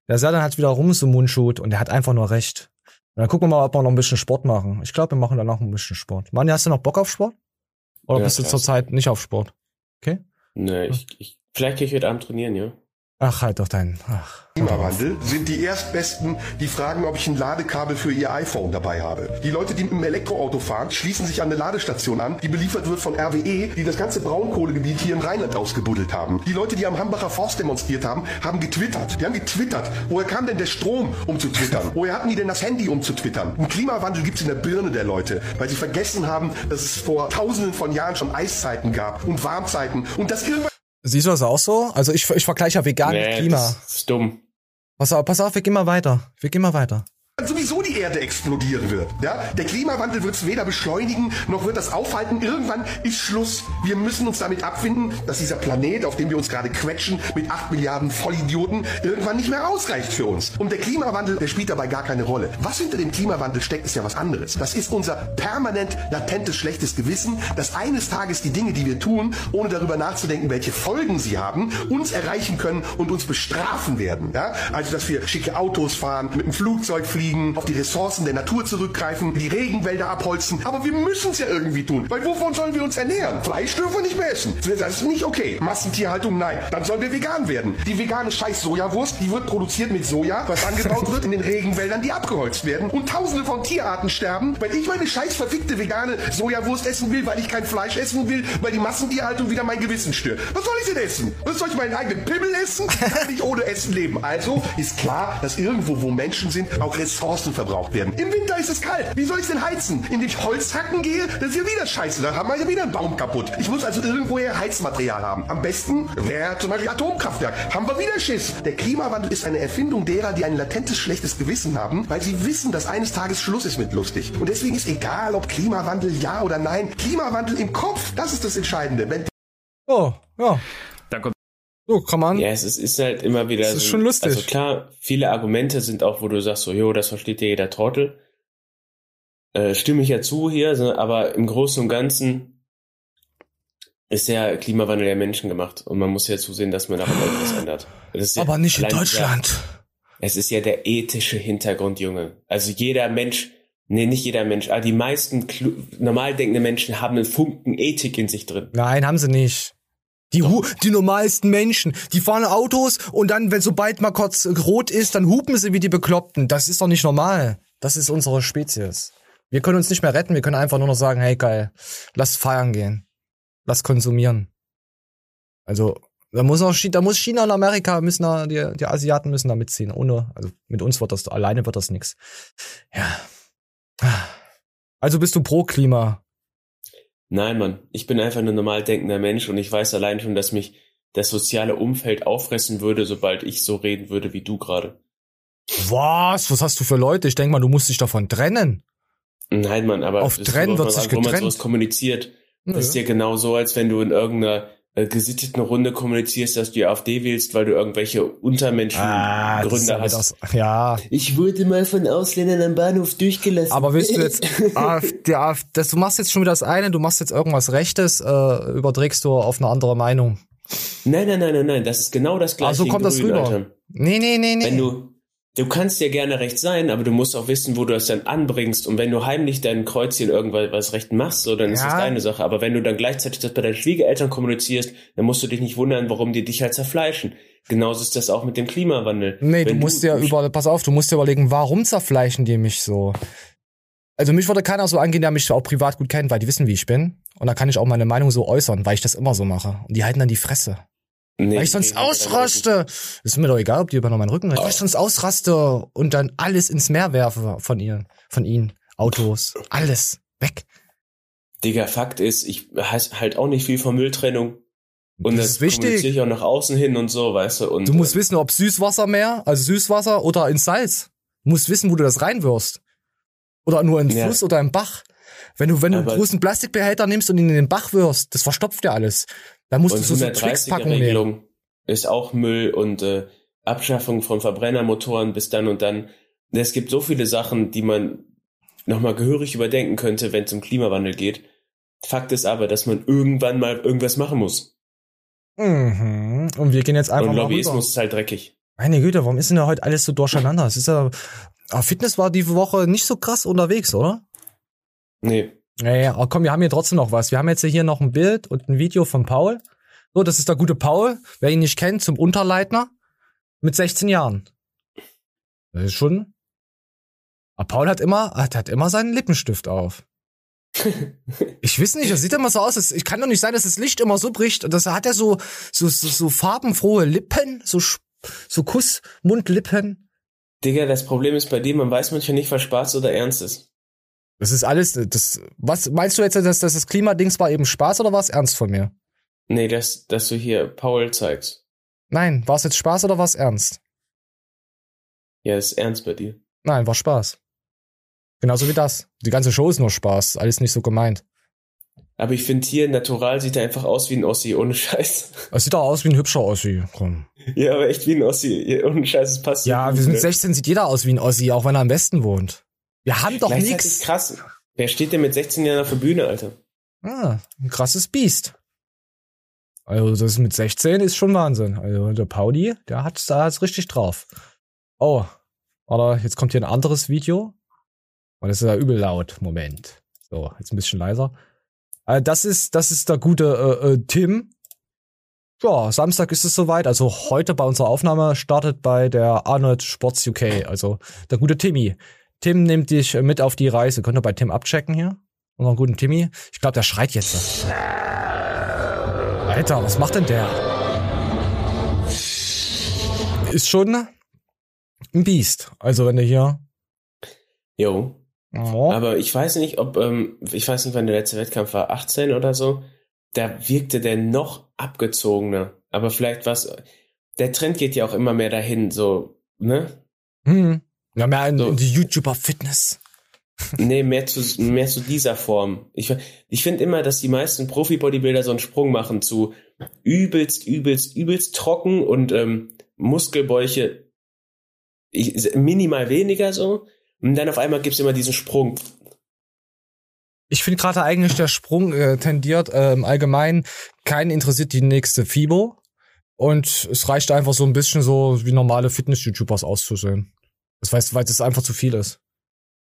der Serdan hat wieder rum zum Mundschut und der hat einfach nur recht. Und dann gucken wir mal, ob wir noch ein bisschen Sport machen. Ich glaube, wir machen danach ein bisschen Sport. Manja, hast du noch Bock auf Sport? Oder Ja, bist du zurzeit nicht auf Sport? Okay? Ne, ich, ich, vielleicht kann ich heute Abend trainieren, ja. Ach, halt doch deinen. Ach. Klimawandel sind die Erstbesten, die fragen, ob ich ein Ladekabel für ihr iPhone dabei habe. Die Leute, die mit dem Elektroauto fahren, schließen sich an eine Ladestation an, die beliefert wird von RWE, die das ganze Braunkohlegebiet hier im Rheinland ausgebuddelt haben. Die Leute, die am Hambacher Forst demonstriert haben, haben getwittert. Die haben getwittert. Woher kam denn der Strom, um zu twittern? Woher hatten die denn das Handy, um zu twittern? Ein Klimawandel gibt's in der Birne der Leute, weil sie vergessen haben, dass es vor tausenden von Jahren schon Eiszeiten gab und Warmzeiten und dass irgendwann Siehst du das auch so? Also ich, ich vergleiche ja vegan Nee, mit Klima. das ist dumm. Pass auf, pass auf, wir gehen mal weiter. Wir gehen mal weiter. sowieso Erde explodieren wird. Ja? Der Klimawandel wird es weder beschleunigen, noch wird das aufhalten. Irgendwann ist Schluss. Wir müssen uns damit abfinden, dass dieser Planet, auf dem wir uns gerade quetschen, mit 8 Milliarden Vollidioten, irgendwann nicht mehr ausreicht für uns. Und der Klimawandel, der spielt dabei gar keine Rolle. Was hinter dem Klimawandel steckt, ist ja was anderes. Das ist unser permanent latentes schlechtes Gewissen, dass eines Tages die Dinge, die wir tun, ohne darüber nachzudenken, welche Folgen sie haben, uns erreichen können und uns bestrafen werden. Ja? Also, dass wir schicke Autos fahren, mit dem Flugzeug fliegen, auf die Ressourcen der Natur zurückgreifen, die Regenwälder abholzen. Aber wir müssen es ja irgendwie tun, weil wovon sollen wir uns ernähren? Fleisch dürfen wir nicht mehr essen. Das ist nicht okay. Massentierhaltung, nein. Dann sollen wir vegan werden. Die vegane Scheiß-Sojawurst, die wird produziert mit Soja, was angebaut wird in den Regenwäldern, die abgeholzt werden. Und tausende von Tierarten sterben, weil ich meine scheiß verfickte vegane Sojawurst essen will, weil ich kein Fleisch essen will, weil die Massentierhaltung wieder mein Gewissen stört. Was soll ich denn essen? Was soll ich meinen eigenen Pimmel essen? Ich kann nicht ohne Essen leben. Also ist klar, dass irgendwo, wo Menschen sind, auch Ressourcen verbraucht werden. Im Winter ist es kalt. Wie soll ich denn heizen? Indem ich Holz hacken gehe? Das ist ja wieder scheiße. Da haben wir ja wieder einen Baum kaputt. Ich muss also irgendwoher Heizmaterial haben. Am besten wäre zum Beispiel Atomkraftwerk. Haben wir wieder Schiss. Der Klimawandel ist eine Erfindung derer, die ein latentes schlechtes Gewissen haben, weil sie wissen, dass eines Tages Schluss ist mit lustig. Und deswegen ist egal, ob Klimawandel ja oder nein. Klimawandel im Kopf, das ist das Entscheidende. Wenn Oh, ja. So, kann man. Ja, es ist, ist halt immer wieder. Das ist so, schon lustig. Also klar, viele Argumente sind auch, wo du sagst, so, jo, das versteht ja jeder Trottel. Äh, stimme ich ja zu hier, aber im Großen und Ganzen ist der Klimawandel ja menschengemacht und man muss ja zusehen, dass man daran etwas ändert. Ja Aber nicht in Deutschland. dieser- es ist ja der ethische Hintergrund, Junge. Also jeder Mensch, nee, nicht jeder Mensch, aber die meisten normal denkende Menschen haben einen Funken Ethik in sich drin. Nein, haben sie nicht. Die, Hu die normalsten Menschen, die fahren Autos und dann, wenn sobald mal kurz rot ist, dann hupen sie wie die Bekloppten. Das ist doch nicht normal. Das ist unsere Spezies. Wir können uns nicht mehr retten, wir können einfach nur noch sagen, hey geil, lass feiern gehen. Lass konsumieren. Also, da muss auch, da muss China und Amerika müssen da, die, die Asiaten müssen da mitziehen. Ohne, also mit uns wird das, alleine wird das nix. Ja. Also bist du pro Klima. Nein, Mann, ich bin einfach ein normal denkender Mensch und ich weiß allein schon, dass mich das soziale Umfeld auffressen würde, sobald ich so reden würde wie du gerade. Was? Was hast du für Leute? Ich denk mal, du musst dich davon trennen. Nein, Mann, aber Auf Trennen wird sich man- wo man getrennt. sowas kommuniziert. Das ist ja genau so, als wenn du in irgendeiner äh, gesitteten Runde kommunizierst, dass du die AfD wählst, weil du irgendwelche Untermenschengründe Ah, das hast. das- ja. Ich wurde mal von Ausländern am Bahnhof durchgelassen. Aber willst du jetzt, AfD, AfD, das, du machst jetzt schon wieder das eine, du machst jetzt irgendwas Rechtes, äh, überträgst du auf eine andere Meinung. Nein, nein, nein, nein, nein, das ist genau das gleiche. Also kommt das Grün, rüber. Alter. Nee, nee, nee, nee. Wenn du, du kannst ja gerne recht sein, aber du musst auch wissen, wo du das dann anbringst. Und wenn du heimlich dein Kreuzchen irgendwas recht machst, so, dann ist Ja. das deine Sache. Aber wenn du dann gleichzeitig das bei deinen Schwiegereltern kommunizierst, dann musst du dich nicht wundern, warum die dich halt zerfleischen. Genauso ist das auch mit dem Klimawandel. Nee, du Wenn musst dir über, pass auf, du musst dir überlegen, warum zerfleischen die mich so? Also mich würde keiner so angehen, der mich auch privat gut kennt, weil die wissen, wie ich bin. Und da kann ich auch meine Meinung so äußern, weil ich das immer so mache. Und die halten dann die Fresse. Nee, weil ich sonst deinen ausraste. Ist mir doch egal, ob die über meinen Rücken reden. Weil ich sonst ausraste und dann alles ins Meer werfe von ihnen, von ihnen. Autos, alles. Weg. Digga, Fakt ist, ich weiß halt auch nicht viel von Mülltrennung. Und Das das, ist wichtig. ich auch nach außen hin und so, weißt du. Und Du musst wissen, ob Süßwassermeer, also Süßwasser oder ins Salz. Du musst wissen, wo du das reinwirfst. Oder nur in den Ja. Fluss oder im Bach. Wenn du, wenn du einen großen Plastikbehälter nimmst und ihn in den Bach wirfst, das verstopft ja alles. Dann musst und du so, Twix-Packungen nehmen. Ist auch Müll und äh, Abschaffung von Verbrennermotoren bis dann und dann. Es gibt so viele Sachen, die man nochmal gehörig überdenken könnte, wenn es um Klimawandel geht. Fakt ist aber, dass man irgendwann mal irgendwas machen muss. Mhm. Und wir gehen jetzt einfach und mal Lobbyismus rüber. ist halt dreckig. Meine Güte, warum ist denn da heute alles so durcheinander? Es ist ja, aber Fitness war die Woche nicht so krass unterwegs, oder? Nee. Naja, aber komm, wir haben hier trotzdem noch was. Wir haben jetzt hier noch ein Bild und ein Video von Paul. So, das ist der gute Paul. Wer ihn nicht kennt, zum Unterleitner. Mit 16 Jahren. Das ist schon. Aber Paul hat immer, hat, hat immer seinen Lippenstift auf. Ich weiß nicht, das sieht immer so aus. Es ich kann doch nicht sein, dass das Licht immer so bricht. Und das hat er so, so, so, so farbenfrohe Lippen, so, so Kussmundlippen. Digga, das Problem ist bei dir, man weiß manchmal nicht, was Spaß oder Ernst ist. Das ist alles, das, was meinst du jetzt, dass, dass das Klimadings war eben Spaß oder war es ernst von mir? Nee, dass, dass du hier Paul zeigst. Nein, war es jetzt Spaß oder war es ernst? Ja, ist ernst bei dir. Nein, war Spaß. Genauso wie das. Die ganze Show ist nur Spaß, alles nicht so gemeint. Aber ich finde hier, Natural sieht er einfach aus wie ein Ossi, ohne Scheiß. Es sieht auch aus wie ein hübscher Ossi. Komm. Ja, aber echt wie ein Ossi, ohne Scheiß, es passt. Ja, wir sind ne? 16, sieht jeder aus wie ein Ossi, auch wenn er am besten wohnt. Wir haben doch nichts. krass. Wer steht denn mit 16 Jahren auf der Bühne, Alter? Ah, ein krasses Biest. Also das ist mit 16 ist schon Wahnsinn. Also der Pauli, der hat da hat's richtig drauf. Oh, oder jetzt kommt hier ein anderes Video. Und das ist ja übel laut. Moment. So, jetzt ein bisschen leiser. Äh, das ist das ist der gute äh, äh, Tim. Ja, Samstag ist es soweit. Also heute bei unserer Aufnahme startet bei der Arnold Sports UK. Also der gute Timmy. Tim nimmt dich mit auf die Reise. Könnt ihr bei Tim abchecken hier? Unseren guten Timmy. Ich glaube, der schreit jetzt. Alter, was macht denn der? Ist schon ein Biest. Also wenn du hier. Jo. Oh. Aber ich weiß nicht, ob, ähm, ich weiß nicht, wann der letzte Wettkampf war, 18 oder so. Da wirkte der noch abgezogener. Aber vielleicht was, der Trend geht ja auch immer mehr dahin, so, ne? Hm. Ja, mehr in, in die YouTuber-Fitness. Nee, mehr zu, mehr zu dieser Form. Ich, ich finde immer, dass die meisten Profi-Bodybuilder so einen Sprung machen zu übelst, übelst, übelst trocken und ähm, Muskelbäuche ich, minimal weniger so. Und dann auf einmal gibt's immer diesen Sprung. Ich finde gerade eigentlich der Sprung äh, tendiert äh, im Allgemeinen. Keinen interessiert die nächste FIBO. Und es reicht einfach so ein bisschen so wie normale Fitness-YouTubers auszusehen. Das heißt, weil es einfach zu viel ist.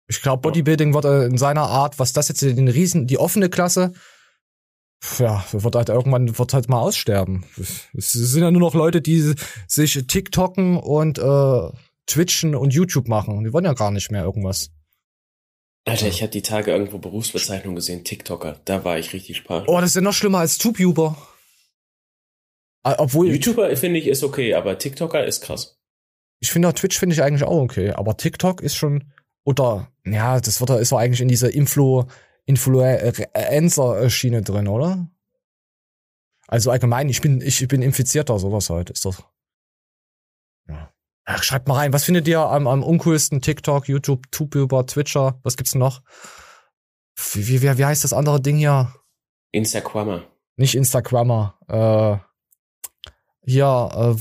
Ich glaube, Bodybuilding wird äh, in seiner Art, was das jetzt den Riesen, die offene Klasse, ja, wird halt irgendwann wird halt mal aussterben. Es sind ja nur noch Leute, die sich TikToken und äh, Twitchen und YouTube machen. Die wollen ja gar nicht mehr irgendwas. Alter, ich hatte die Tage irgendwo Berufsbezeichnung gesehen, TikToker. Da war ich richtig sprachlos. Oh, das ist ja noch schlimmer als TubeUber. Ah, Obwohl YouTuber finde ich ist okay, aber TikToker ist krass. Ich finde auch Twitch finde ich eigentlich auch okay, aber TikTok ist schon oder ja, das wird ist doch eigentlich in dieser Influ Influencer Schiene drin, oder? Also allgemein, ich bin ich bin infizierter sowas halt, ist das. Ja. Ach, schreibt mal rein, was findet ihr am, am uncoolsten TikTok, YouTube, TubeUber, Twitcher, was gibt's noch? Wie, wie, wie, wie heißt das andere Ding hier? Instagrammer. Nicht Instagrammer, äh hier, äh,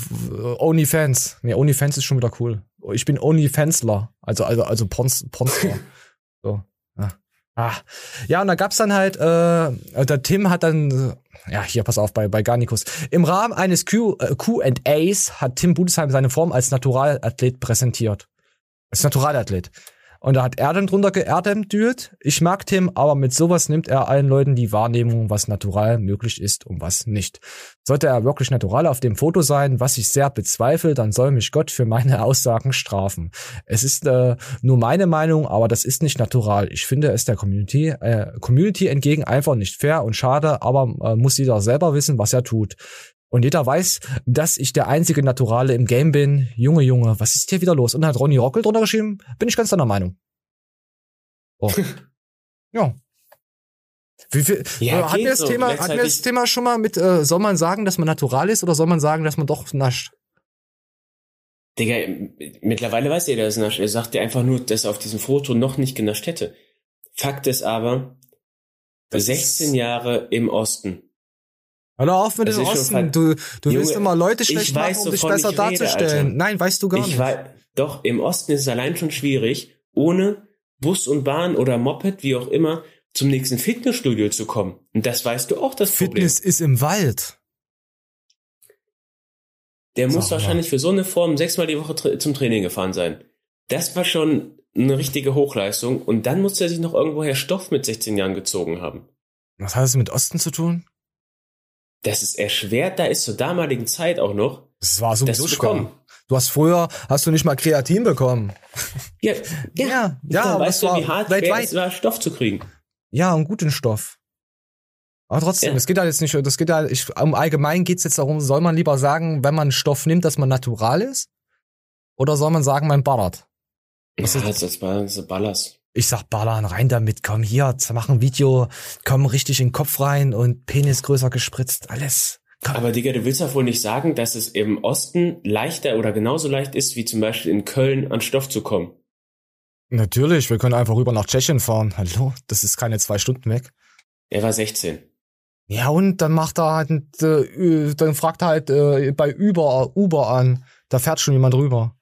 OnlyFans. Nee, OnlyFans ist schon wieder cool. Ich bin OnlyFansler. Also, also, also Pons, Ponster. so. Ja. Ah. ja, und da gab's dann halt, äh, der Tim hat dann, ja, hier, pass auf, bei, bei Garnicus. Im Rahmen eines Q, äh, Q&As hat Tim Budesheim seine Form als Naturalathlet präsentiert. Als Naturalathlet. Und da hat er dann drunter geerdemdüht. Ich mag Tim, aber mit sowas nimmt er allen Leuten die Wahrnehmung, was natural möglich ist und was nicht. Sollte er wirklich natural auf dem Foto sein, was ich sehr bezweifle, dann soll mich Gott für meine Aussagen strafen. Es ist äh, nur meine Meinung, aber das ist nicht natural. Ich finde es der Community, äh, Community entgegen einfach nicht fair und schade, aber äh, muss jeder selber wissen, was er tut. Und jeder weiß, dass ich der einzige Naturale im Game bin. Junge, Junge, was ist hier wieder los? Und dann hat Ronny Rockel drunter geschrieben, bin ich ganz deiner Meinung. Oh. ja. Wie viel, Ja, äh, hatten, wir das so. Thema, hatten wir das Thema schon mal mit, äh, soll man sagen, dass man natural ist oder soll man sagen, dass man doch nascht? Digga, mittlerweile weiß jeder, dass er nascht. Er sagt dir einfach nur, dass er auf diesem Foto noch nicht genascht hätte. Fakt ist aber, 16 Jahre im Osten. Hör auf mit Das dem ist schon Osten. Du, du willst Junge, immer Leute schlecht weiß, machen, um dich besser rede, darzustellen. Alter. Nein, weißt du gar ich nicht. Weiß, doch, im Osten ist es allein schon schwierig, ohne Bus und Bahn oder Moped, wie auch immer, zum nächsten Fitnessstudio zu kommen. Und das weißt du auch, das Fitness ist im Wald. Der muss mal. wahrscheinlich für so eine Form sechsmal die Woche tra zum Training gefahren sein. Das war schon eine richtige Hochleistung. Und dann muss er sich noch irgendwoher Stoff mit 16 Jahren gezogen haben. Was hat das mit Osten zu tun? Das ist erschwert, da ist zur damaligen Zeit auch noch. Das war sowieso schwer. bekommen. Du hast früher, hast du nicht mal Kreatin bekommen. Ja, ja, ja, ja weißt du, war wie hart weltweit. es war, Stoff zu kriegen? Ja, und guten Stoff. Aber trotzdem, Ja. es geht ja jetzt nicht, das geht ja, ich, im Allgemeinen geht's jetzt darum, soll man lieber sagen, wenn man Stoff nimmt, dass man natural ist? Oder soll man sagen, man ballert? Das, das, war das ist Ballast. Ich sag Balan, rein damit, komm hier, mach ein Video, komm richtig in den Kopf rein und Penis größer gespritzt, alles. Aber Digga, du willst doch wohl nicht sagen, dass es im Osten leichter oder genauso leicht ist, wie zum Beispiel in Köln an Stoff zu kommen. Natürlich, wir können einfach rüber nach Tschechien fahren. Hallo, das ist keine zwei Stunden weg. Er war 16. Ja, und dann macht er halt, äh, dann fragt er halt äh, bei Uber, Uber an. Da fährt schon jemand rüber.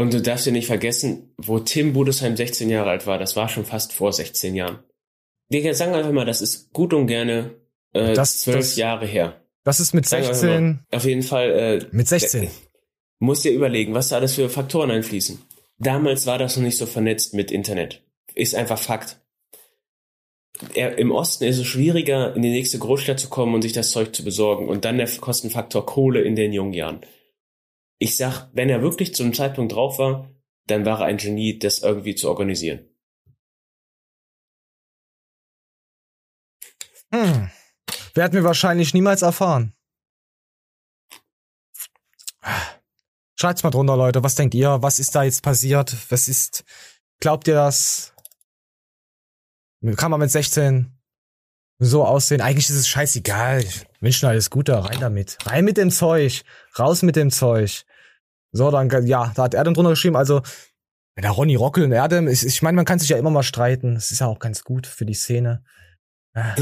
Und du darfst ja nicht vergessen, wo Tim Budesheim 16 Jahre alt war, das war schon fast vor 16 Jahren. Digga, sagen wir einfach mal, das ist gut und gerne äh, Das- zwölf das- Jahre her. Das ist mit Sagen wir einfach mal, 16. Auf jeden Fall. Äh, Mit 16. äh, Musst dir überlegen, was da alles für Faktoren einfließen. Damals war das noch nicht so vernetzt mit Internet. Ist einfach Fakt. Er, Im Osten ist es schwieriger, in die nächste Großstadt zu kommen und sich das Zeug zu besorgen. Und dann der Kostenfaktor Kohle in den jungen Jahren. Ich sag, wenn er wirklich zu einem Zeitpunkt drauf war, dann war er ein Genie, das irgendwie zu organisieren. Hm. Werden wir wahrscheinlich niemals erfahren. Schreibt's mal drunter, Leute. Was denkt ihr? Was ist da jetzt passiert? Was ist, glaubt ihr das? Kann man mit 16 so aussehen? Eigentlich ist es scheißegal. Ich wünsche alles Gute. Rein damit. Rein mit dem Zeug. Raus mit dem Zeug. So, dann, ja, da hat Erdem drunter geschrieben, also, wenn der Ronny Rockel und Erdem, ich, ich meine, man kann sich ja immer mal streiten. Das ist ja auch ganz gut für die Szene. Äh,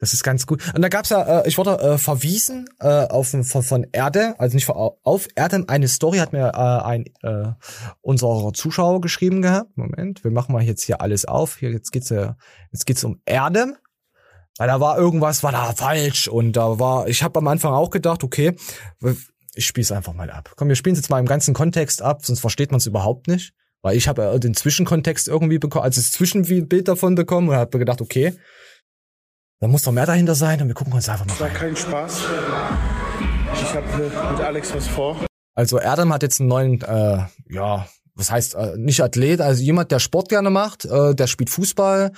Das ist ganz gut. Und da gab's ja, äh, ich wurde äh, verwiesen äh, auf von, von Erde, also nicht von, auf Erde, eine Story hat mir äh, ein äh, unserer Zuschauer geschrieben gehabt. Moment, wir machen mal jetzt hier alles auf. Hier jetzt geht's ja, jetzt geht's um Erde. Weil da war irgendwas, war da falsch und da war, ich habe am Anfang auch gedacht, okay, ich spiel's einfach mal ab. Komm, wir spielen jetzt mal im ganzen Kontext ab, sonst versteht man es überhaupt nicht. Weil ich habe äh, den Zwischenkontext irgendwie bekommen, also das Zwischenbild davon bekommen und habe gedacht, okay, da muss doch mehr dahinter sein und wir gucken uns einfach mal Das war rein. kein Spaß. Ich habe äh, mit Alex was vor. Also Erdem hat jetzt einen neuen, äh, ja, was heißt, äh, nicht Athlet, also jemand, der Sport gerne macht, äh, der spielt Fußball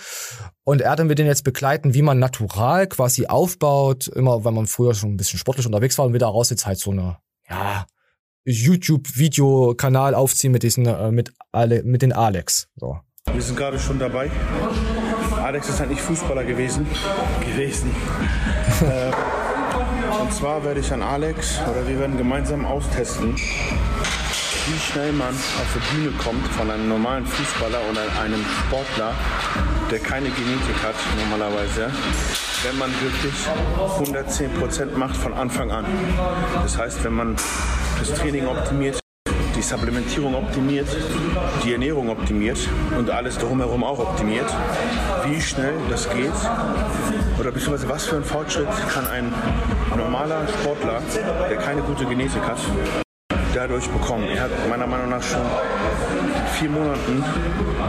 und Erdem wird den jetzt begleiten, wie man natural quasi aufbaut, immer wenn man früher schon ein bisschen sportlich unterwegs war und wieder raus jetzt halt so eine, ja, YouTube-Videokanal aufziehen mit diesen, äh, mit alle, mit den Alex. So. Wir sind gerade schon dabei. Alex ist halt nicht Fußballer gewesen. Gewesen. äh, und zwar werde ich an Alex oder wir werden gemeinsam austesten, wie schnell man auf die Bühne kommt von einem normalen Fußballer oder einem Sportler, der keine Genetik hat normalerweise, wenn man wirklich 110% macht von Anfang an. Das heißt, wenn man das Training optimiert, die Supplementierung optimiert, die Ernährung optimiert und alles drumherum auch optimiert, wie schnell das geht oder beziehungsweise was für einen Fortschritt kann ein normaler Sportler, der keine gute Genetik hat, dadurch bekommen. Er hat meiner Meinung nach schon in vier Monaten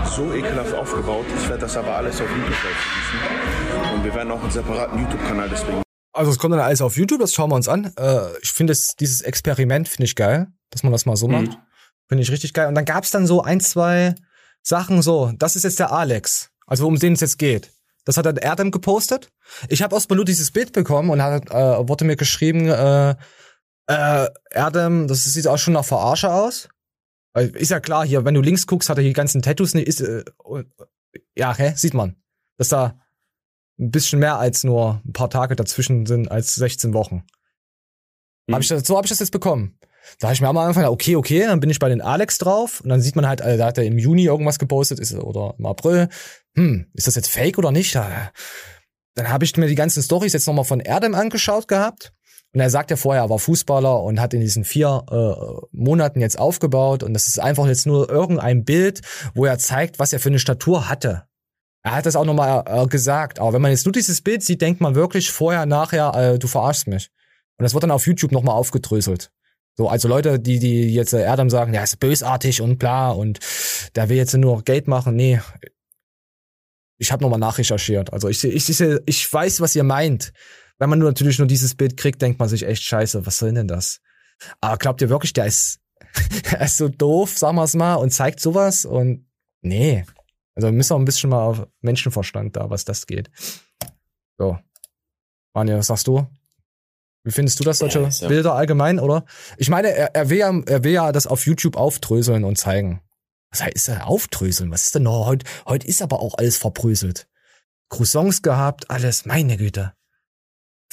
so ekelhaft aufgebaut. Ich werde das aber alles auf YouTube veröffentlichen. Und wir werden auch einen separaten YouTube-Kanal deswegen Also es kommt dann alles auf YouTube, das schauen wir uns an. Äh, ich finde es- dieses Experiment finde ich geil, dass man das mal so Mhm. macht. Finde ich richtig geil. Und dann gab's dann so ein, zwei Sachen so. Das ist jetzt der Alex, also um den es jetzt geht. Das hat dann Erdem gepostet. Ich habe erstmal nur dieses Bild bekommen und hat, äh, wurde mir geschrieben, äh, äh, Erdem, das sieht auch schon nach Verarsche aus. Ist ja klar, hier, wenn du links guckst, hat er die ganzen Tattoos nicht. Ist, äh, ja, hä, sieht man. Dass da ein bisschen mehr als nur ein paar Tage dazwischen sind als 16 Wochen. Hab ich das, so habe ich das jetzt bekommen. Da habe ich mir am Anfang gedacht, okay, okay, dann bin ich bei den Alex drauf und dann sieht man halt, äh, da hat er im Juni irgendwas gepostet ist, oder im April. Hm, ist das jetzt fake oder nicht? Da, dann habe ich mir die ganzen Stories jetzt nochmal von Erdem angeschaut gehabt. Und er sagt ja vorher, er war Fußballer und hat in diesen vier äh, Monaten jetzt aufgebaut. Und das ist einfach jetzt nur irgendein Bild, wo er zeigt, was er für eine Statur hatte. Er hat das auch nochmal äh, gesagt. Aber wenn man jetzt nur dieses Bild sieht, denkt man wirklich vorher, nachher, äh, du verarschst mich. Und das wird dann auf YouTube nochmal aufgedröselt. So, also Leute, die, die jetzt äh, Erdem sagen, der ist bösartig und bla und der will jetzt nur Geld machen. Nee. Ich habe nochmal nachrecherchiert. Also ich, ich, ich, ich weiß, was ihr meint. Wenn man nur natürlich nur dieses Bild kriegt, denkt man sich echt scheiße, was soll denn das? Aber glaubt ihr wirklich, der ist, der ist so doof, sagen wir es mal, und zeigt sowas? Und nee. Also wir müssen auch ein bisschen mal auf Menschenverstand da, was das geht. So. Manja, was sagst du? Wie findest du das, solche Ja, ja- Bilder allgemein, oder? Ich meine, er, er, will ja, er will ja das auf YouTube aufdröseln und zeigen. Was heißt ja aufdröseln? Was ist denn noch? Heute, heute ist aber auch alles verbröselt. Croissants gehabt, alles, meine Güte.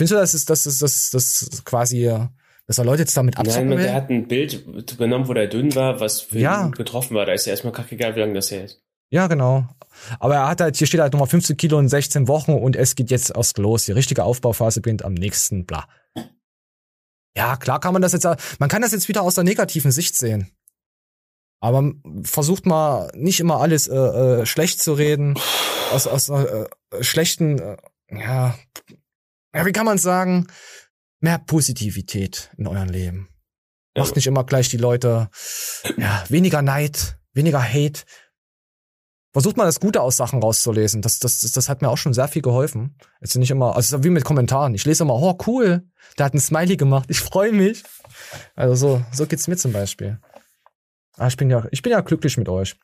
Findest du, das ist, das ist, das, das quasi, äh, dass er Leute jetzt damit Nein, abzocken man, will? der hat ein Bild genommen, wo der dünn war, was für Ja. ihn getroffen war. Da ist ja erstmal kackegal, wie lange das her ist. Ja, genau. Aber er hat halt, hier steht halt nochmal 15 Kilo in 16 Wochen und es geht jetzt erst los. Die richtige Aufbauphase beginnt am nächsten, bla. Ja, klar kann man das jetzt, man kann das jetzt wieder aus der negativen Sicht sehen. Aber versucht mal nicht immer alles äh, äh, schlecht zu reden, aus, aus äh, äh, schlechten, äh, ja, ja, wie kann man sagen, mehr Positivität in eurem Leben. Macht nicht immer gleich die Leute, ja, weniger Neid, weniger Hate. Versucht mal das Gute aus Sachen rauszulesen. Das, das, das, das hat mir auch schon sehr viel geholfen. Jetzt nicht immer, also wie mit Kommentaren. Ich lese immer, oh cool, der hat ein Smiley gemacht, ich freue mich. Also so, so geht's mir zum Beispiel. Ah, ich bin ja, ich bin ja glücklich mit euch.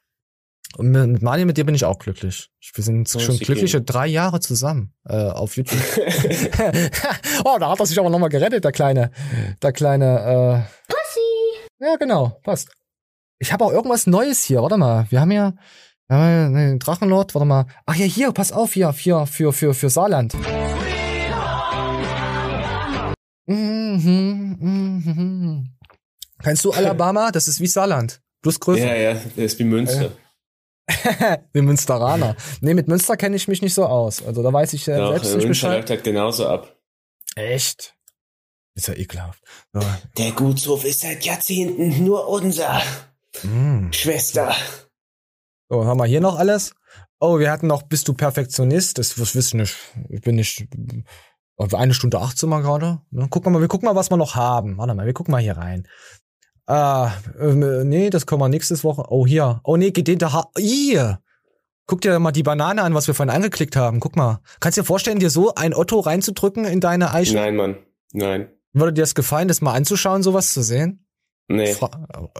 Und mit mit Mani, mit dir bin ich auch glücklich. Wir sind Oh, schon glückliche drei Jahre zusammen äh, auf YouTube. oh, da hat er sich aber nochmal gerettet, der kleine, der kleine. Äh, Pussy. Ja, genau, passt. Ich habe auch irgendwas Neues hier. Warte mal, wir haben ja, wir haben ja den Drachenlord. Warte mal. Ach ja, hier, pass auf, hier, für für für für Saarland. Mhm, mhm, mhm. Kennst du Alabama? Das ist wie Saarland. Plus größer. Ja, ja, der ist wie Münster. Den Münsteraner. Nee, mit Münster kenne ich mich nicht so aus. Also da weiß ich äh, Doch, selbst nicht Münster Bescheid. läuft halt genauso ab. Echt? Ist ja ekelhaft. So. Der Gutshof ist seit Jahrzehnten nur unser. Mm. Schwester. So, haben wir hier noch alles? Oh, wir hatten noch Bist du Perfektionist? Das, das wissen nicht. Ich bin nicht. Also Eine Stunde 18 mal gerade. Ne? Gucken wir mal, wir gucken mal, was wir noch haben. Warte mal, wir gucken mal hier rein. Ah, ähm, nee, das kommen wir nächstes Woche. Oh, hier. Oh, nee, geht den da. Ha Ih. Guck dir mal die Banane an, was wir vorhin angeklickt haben. Guck mal. Kannst du dir vorstellen, dir so ein Otto reinzudrücken in deine Eiche? Nein, Mann. Nein. Würde dir das gefallen, das mal anzuschauen, sowas zu sehen? Nee. Fra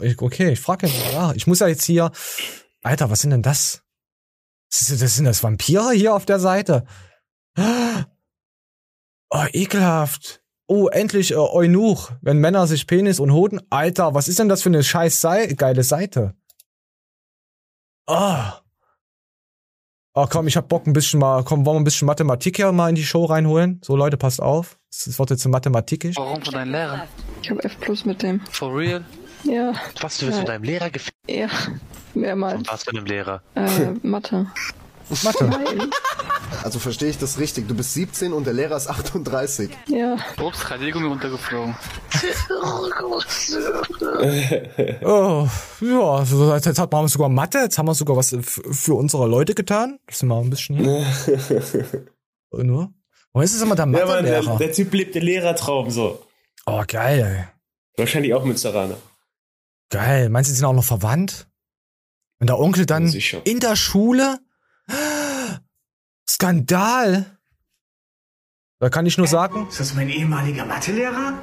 ich, okay, ich frage ihn. Ja, ich muss ja jetzt hier. Alter, was sind denn das? Das sind das Vampire hier auf der Seite. Oh, ekelhaft. Oh, endlich äh, Eunuch. Wenn Männer sich Penis und Hoden. Alter, was ist denn das für eine scheiß Sei geile Seite? Oh. Oh, komm, ich hab Bock ein bisschen mal, komm, wollen wir ein bisschen Mathematik hier mal in die Show reinholen? So, Leute, passt auf. Das wird jetzt so mathematikisch. Warum von deinem Lehrer? Ich habe F plus mit dem. For real? Ja. Was, du wirst Ja. von deinem Lehrer gefickt? Ja, mehrmals. Was für einem Lehrer? Äh, Mathe. Mathe. Also verstehe ich das richtig. Du bist 17 und der Lehrer ist 38. Ja. Ups, Radiergummi runtergeflogen. Oh, ja, so, jetzt hat man sogar Mathe, jetzt haben wir sogar was für unsere Leute getan. Das sind wir ein bisschen Nur? Und ist es immer der Ja, Mann, der, Mathe-Lehrer? der Typ lebt den Lehrertraum so. oh, geil, ey. Wahrscheinlich auch Münsteraner. Geil. Meinst du, sie sind auch noch verwandt? Und der Onkel dann in der Schule? Skandal. Da kann ich nur sagen, Ist das mein ehemaliger Mathelehrer?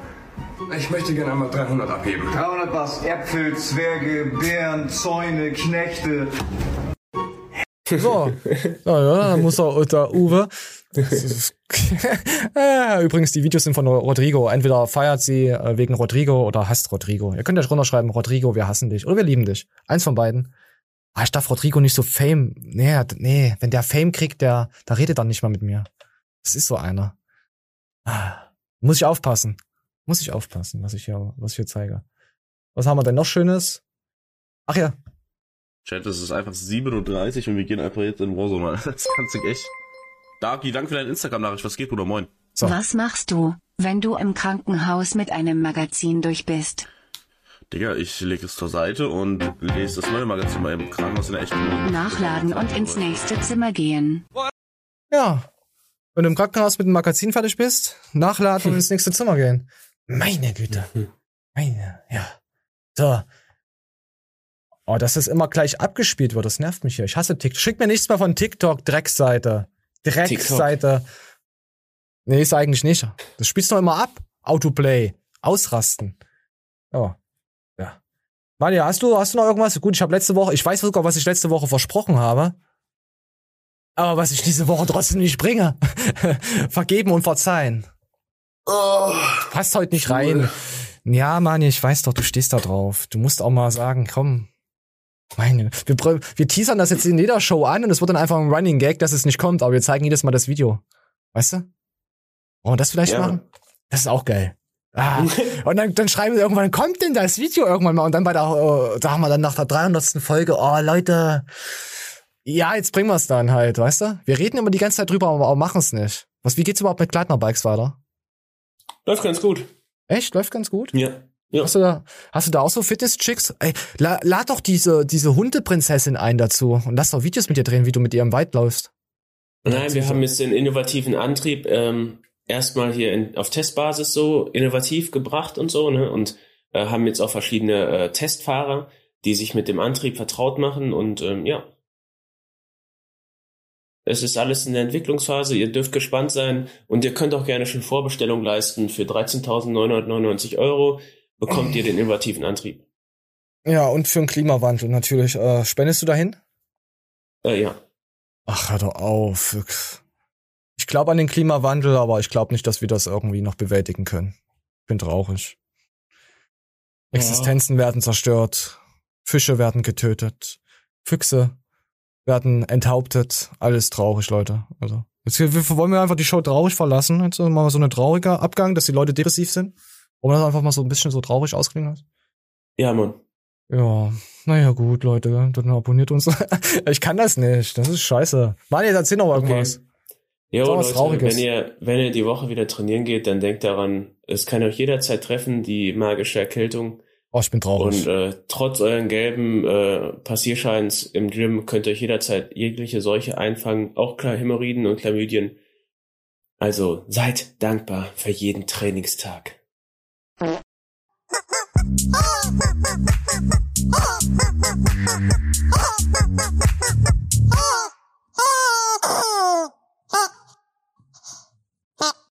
Ich möchte gerne einmal 300 abheben. 300 was? Äpfel, Zwerge, Bären, Zäune, Knechte. So. Ja, ja, da muss er der Uwe. Ah, Übrigens, die Videos sind von Rodrigo. Entweder feiert sie äh, wegen Rodrigo oder hasst Rodrigo. Ihr könnt euch runterschreiben, Rodrigo, wir hassen dich. Oder wir lieben dich. Eins von beiden. Ah, ich darf Rodrigo nicht so Fame. Nee, nee, wenn der Fame kriegt, der, da redet er nicht mal mit mir. Das ist so einer. Ah, Muss ich aufpassen. Muss ich aufpassen, was ich hier, was ich hier zeige. Was haben wir denn noch Schönes? Ach ja, Chat, es ist einfach 37 und wir gehen einfach jetzt in Warzone. Das kann sich echt. Darky, danke für deine Instagram-Nachricht. Was geht, Bruder? Moin. Was machst du, wenn du im Krankenhaus mit einem Magazin durch bist? Digga, ich lege es zur Seite und lese das neue Magazin mal im Krankenhaus in der echten Nachladen und ins nächste Zimmer gehen. Ja. Wenn du im Krankenhaus mit dem Magazin fertig bist, nachladen und ins nächste Zimmer gehen. Meine Güte. Meine, ja. So. Oh, dass das immer gleich abgespielt wird, das nervt mich hier. Ich hasse TikTok. Schick mir nichts mehr von TikTok, Dreckseite. Dreckseite. Nee, ist eigentlich nicht. Das spielst du doch immer ab. Autoplay. Ausrasten. Ja. Ja. Manja, hast du, hast du noch irgendwas? Gut, ich habe letzte Woche, ich weiß sogar, was ich letzte Woche versprochen habe. Aber was ich diese Woche trotzdem nicht bringe. Vergeben und verzeihen. Passt heute nicht rein. Ja, Mann, ich weiß doch, du stehst da drauf. Du musst auch mal sagen, komm. Meine, wir, wir teasern das jetzt in jeder Show an und es wird dann einfach ein Running Gag, dass es nicht kommt, aber wir zeigen jedes Mal das Video. Weißt du? Wollen wir das vielleicht Ja. machen? Das ist auch geil. Ah, und dann, dann schreiben wir irgendwann, kommt denn das Video irgendwann mal? Und dann bei der, äh, da haben wir dann nach der 300. Folge, oh Leute, ja, jetzt bringen wir es dann halt, weißt du? Wir reden immer die ganze Zeit drüber, aber, machen es nicht. Was, wie geht's überhaupt mit Gleitner Bikes weiter? Läuft ganz gut. Echt? Läuft ganz gut? Ja. ja. Hast du da, hast du da auch so Fitness-Chicks? Ey, la, lad doch diese, diese Hundeprinzessin ein dazu und lass doch Videos mit ihr drehen, wie du mit ihr im Wald läufst. Nein, wir haben jetzt den innovativen Antrieb ähm, erstmal hier in, auf Testbasis so innovativ gebracht und so, ne? Und äh, haben jetzt auch verschiedene äh, Testfahrer, die sich mit dem Antrieb vertraut machen und ähm, ja. Es ist alles in der Entwicklungsphase, ihr dürft gespannt sein und ihr könnt auch gerne schon Vorbestellung leisten. Für 13.999 Euro bekommt ihr den innovativen Antrieb. Ja, und für den Klimawandel natürlich. Äh, spendest du dahin? Äh, ja. Ach, hör doch auf. Ich glaube an den Klimawandel, aber ich glaube nicht, dass wir das irgendwie noch bewältigen können. Bin traurig. Existenzen werden zerstört, Fische werden getötet, Füchse werden enthauptet. Alles traurig, Leute. Also jetzt wollen wir einfach die Show traurig verlassen. Jetzt machen wir so eine trauriger Abgang, dass die Leute depressiv sind. Wollen wir das einfach mal so ein bisschen so traurig ausklingen lassen? Ja, Mann. Ja, naja, gut, Leute, dann abonniert uns. ich kann das nicht, das ist scheiße. Mann, jetzt erzähl noch irgendwas. Jo, Leute, Trauriges. wenn ihr, wenn ihr die Woche wieder trainieren geht, dann denkt daran, es kann euch jederzeit treffen, die magische Erkältung. Oh, ich bin traurig. Und äh, trotz euren gelben äh, Passierscheins im Gym könnt ihr euch jederzeit jegliche Seuche einfangen, auch klar Hämorrhoiden und Chlamydien. Also seid dankbar für jeden Trainingstag.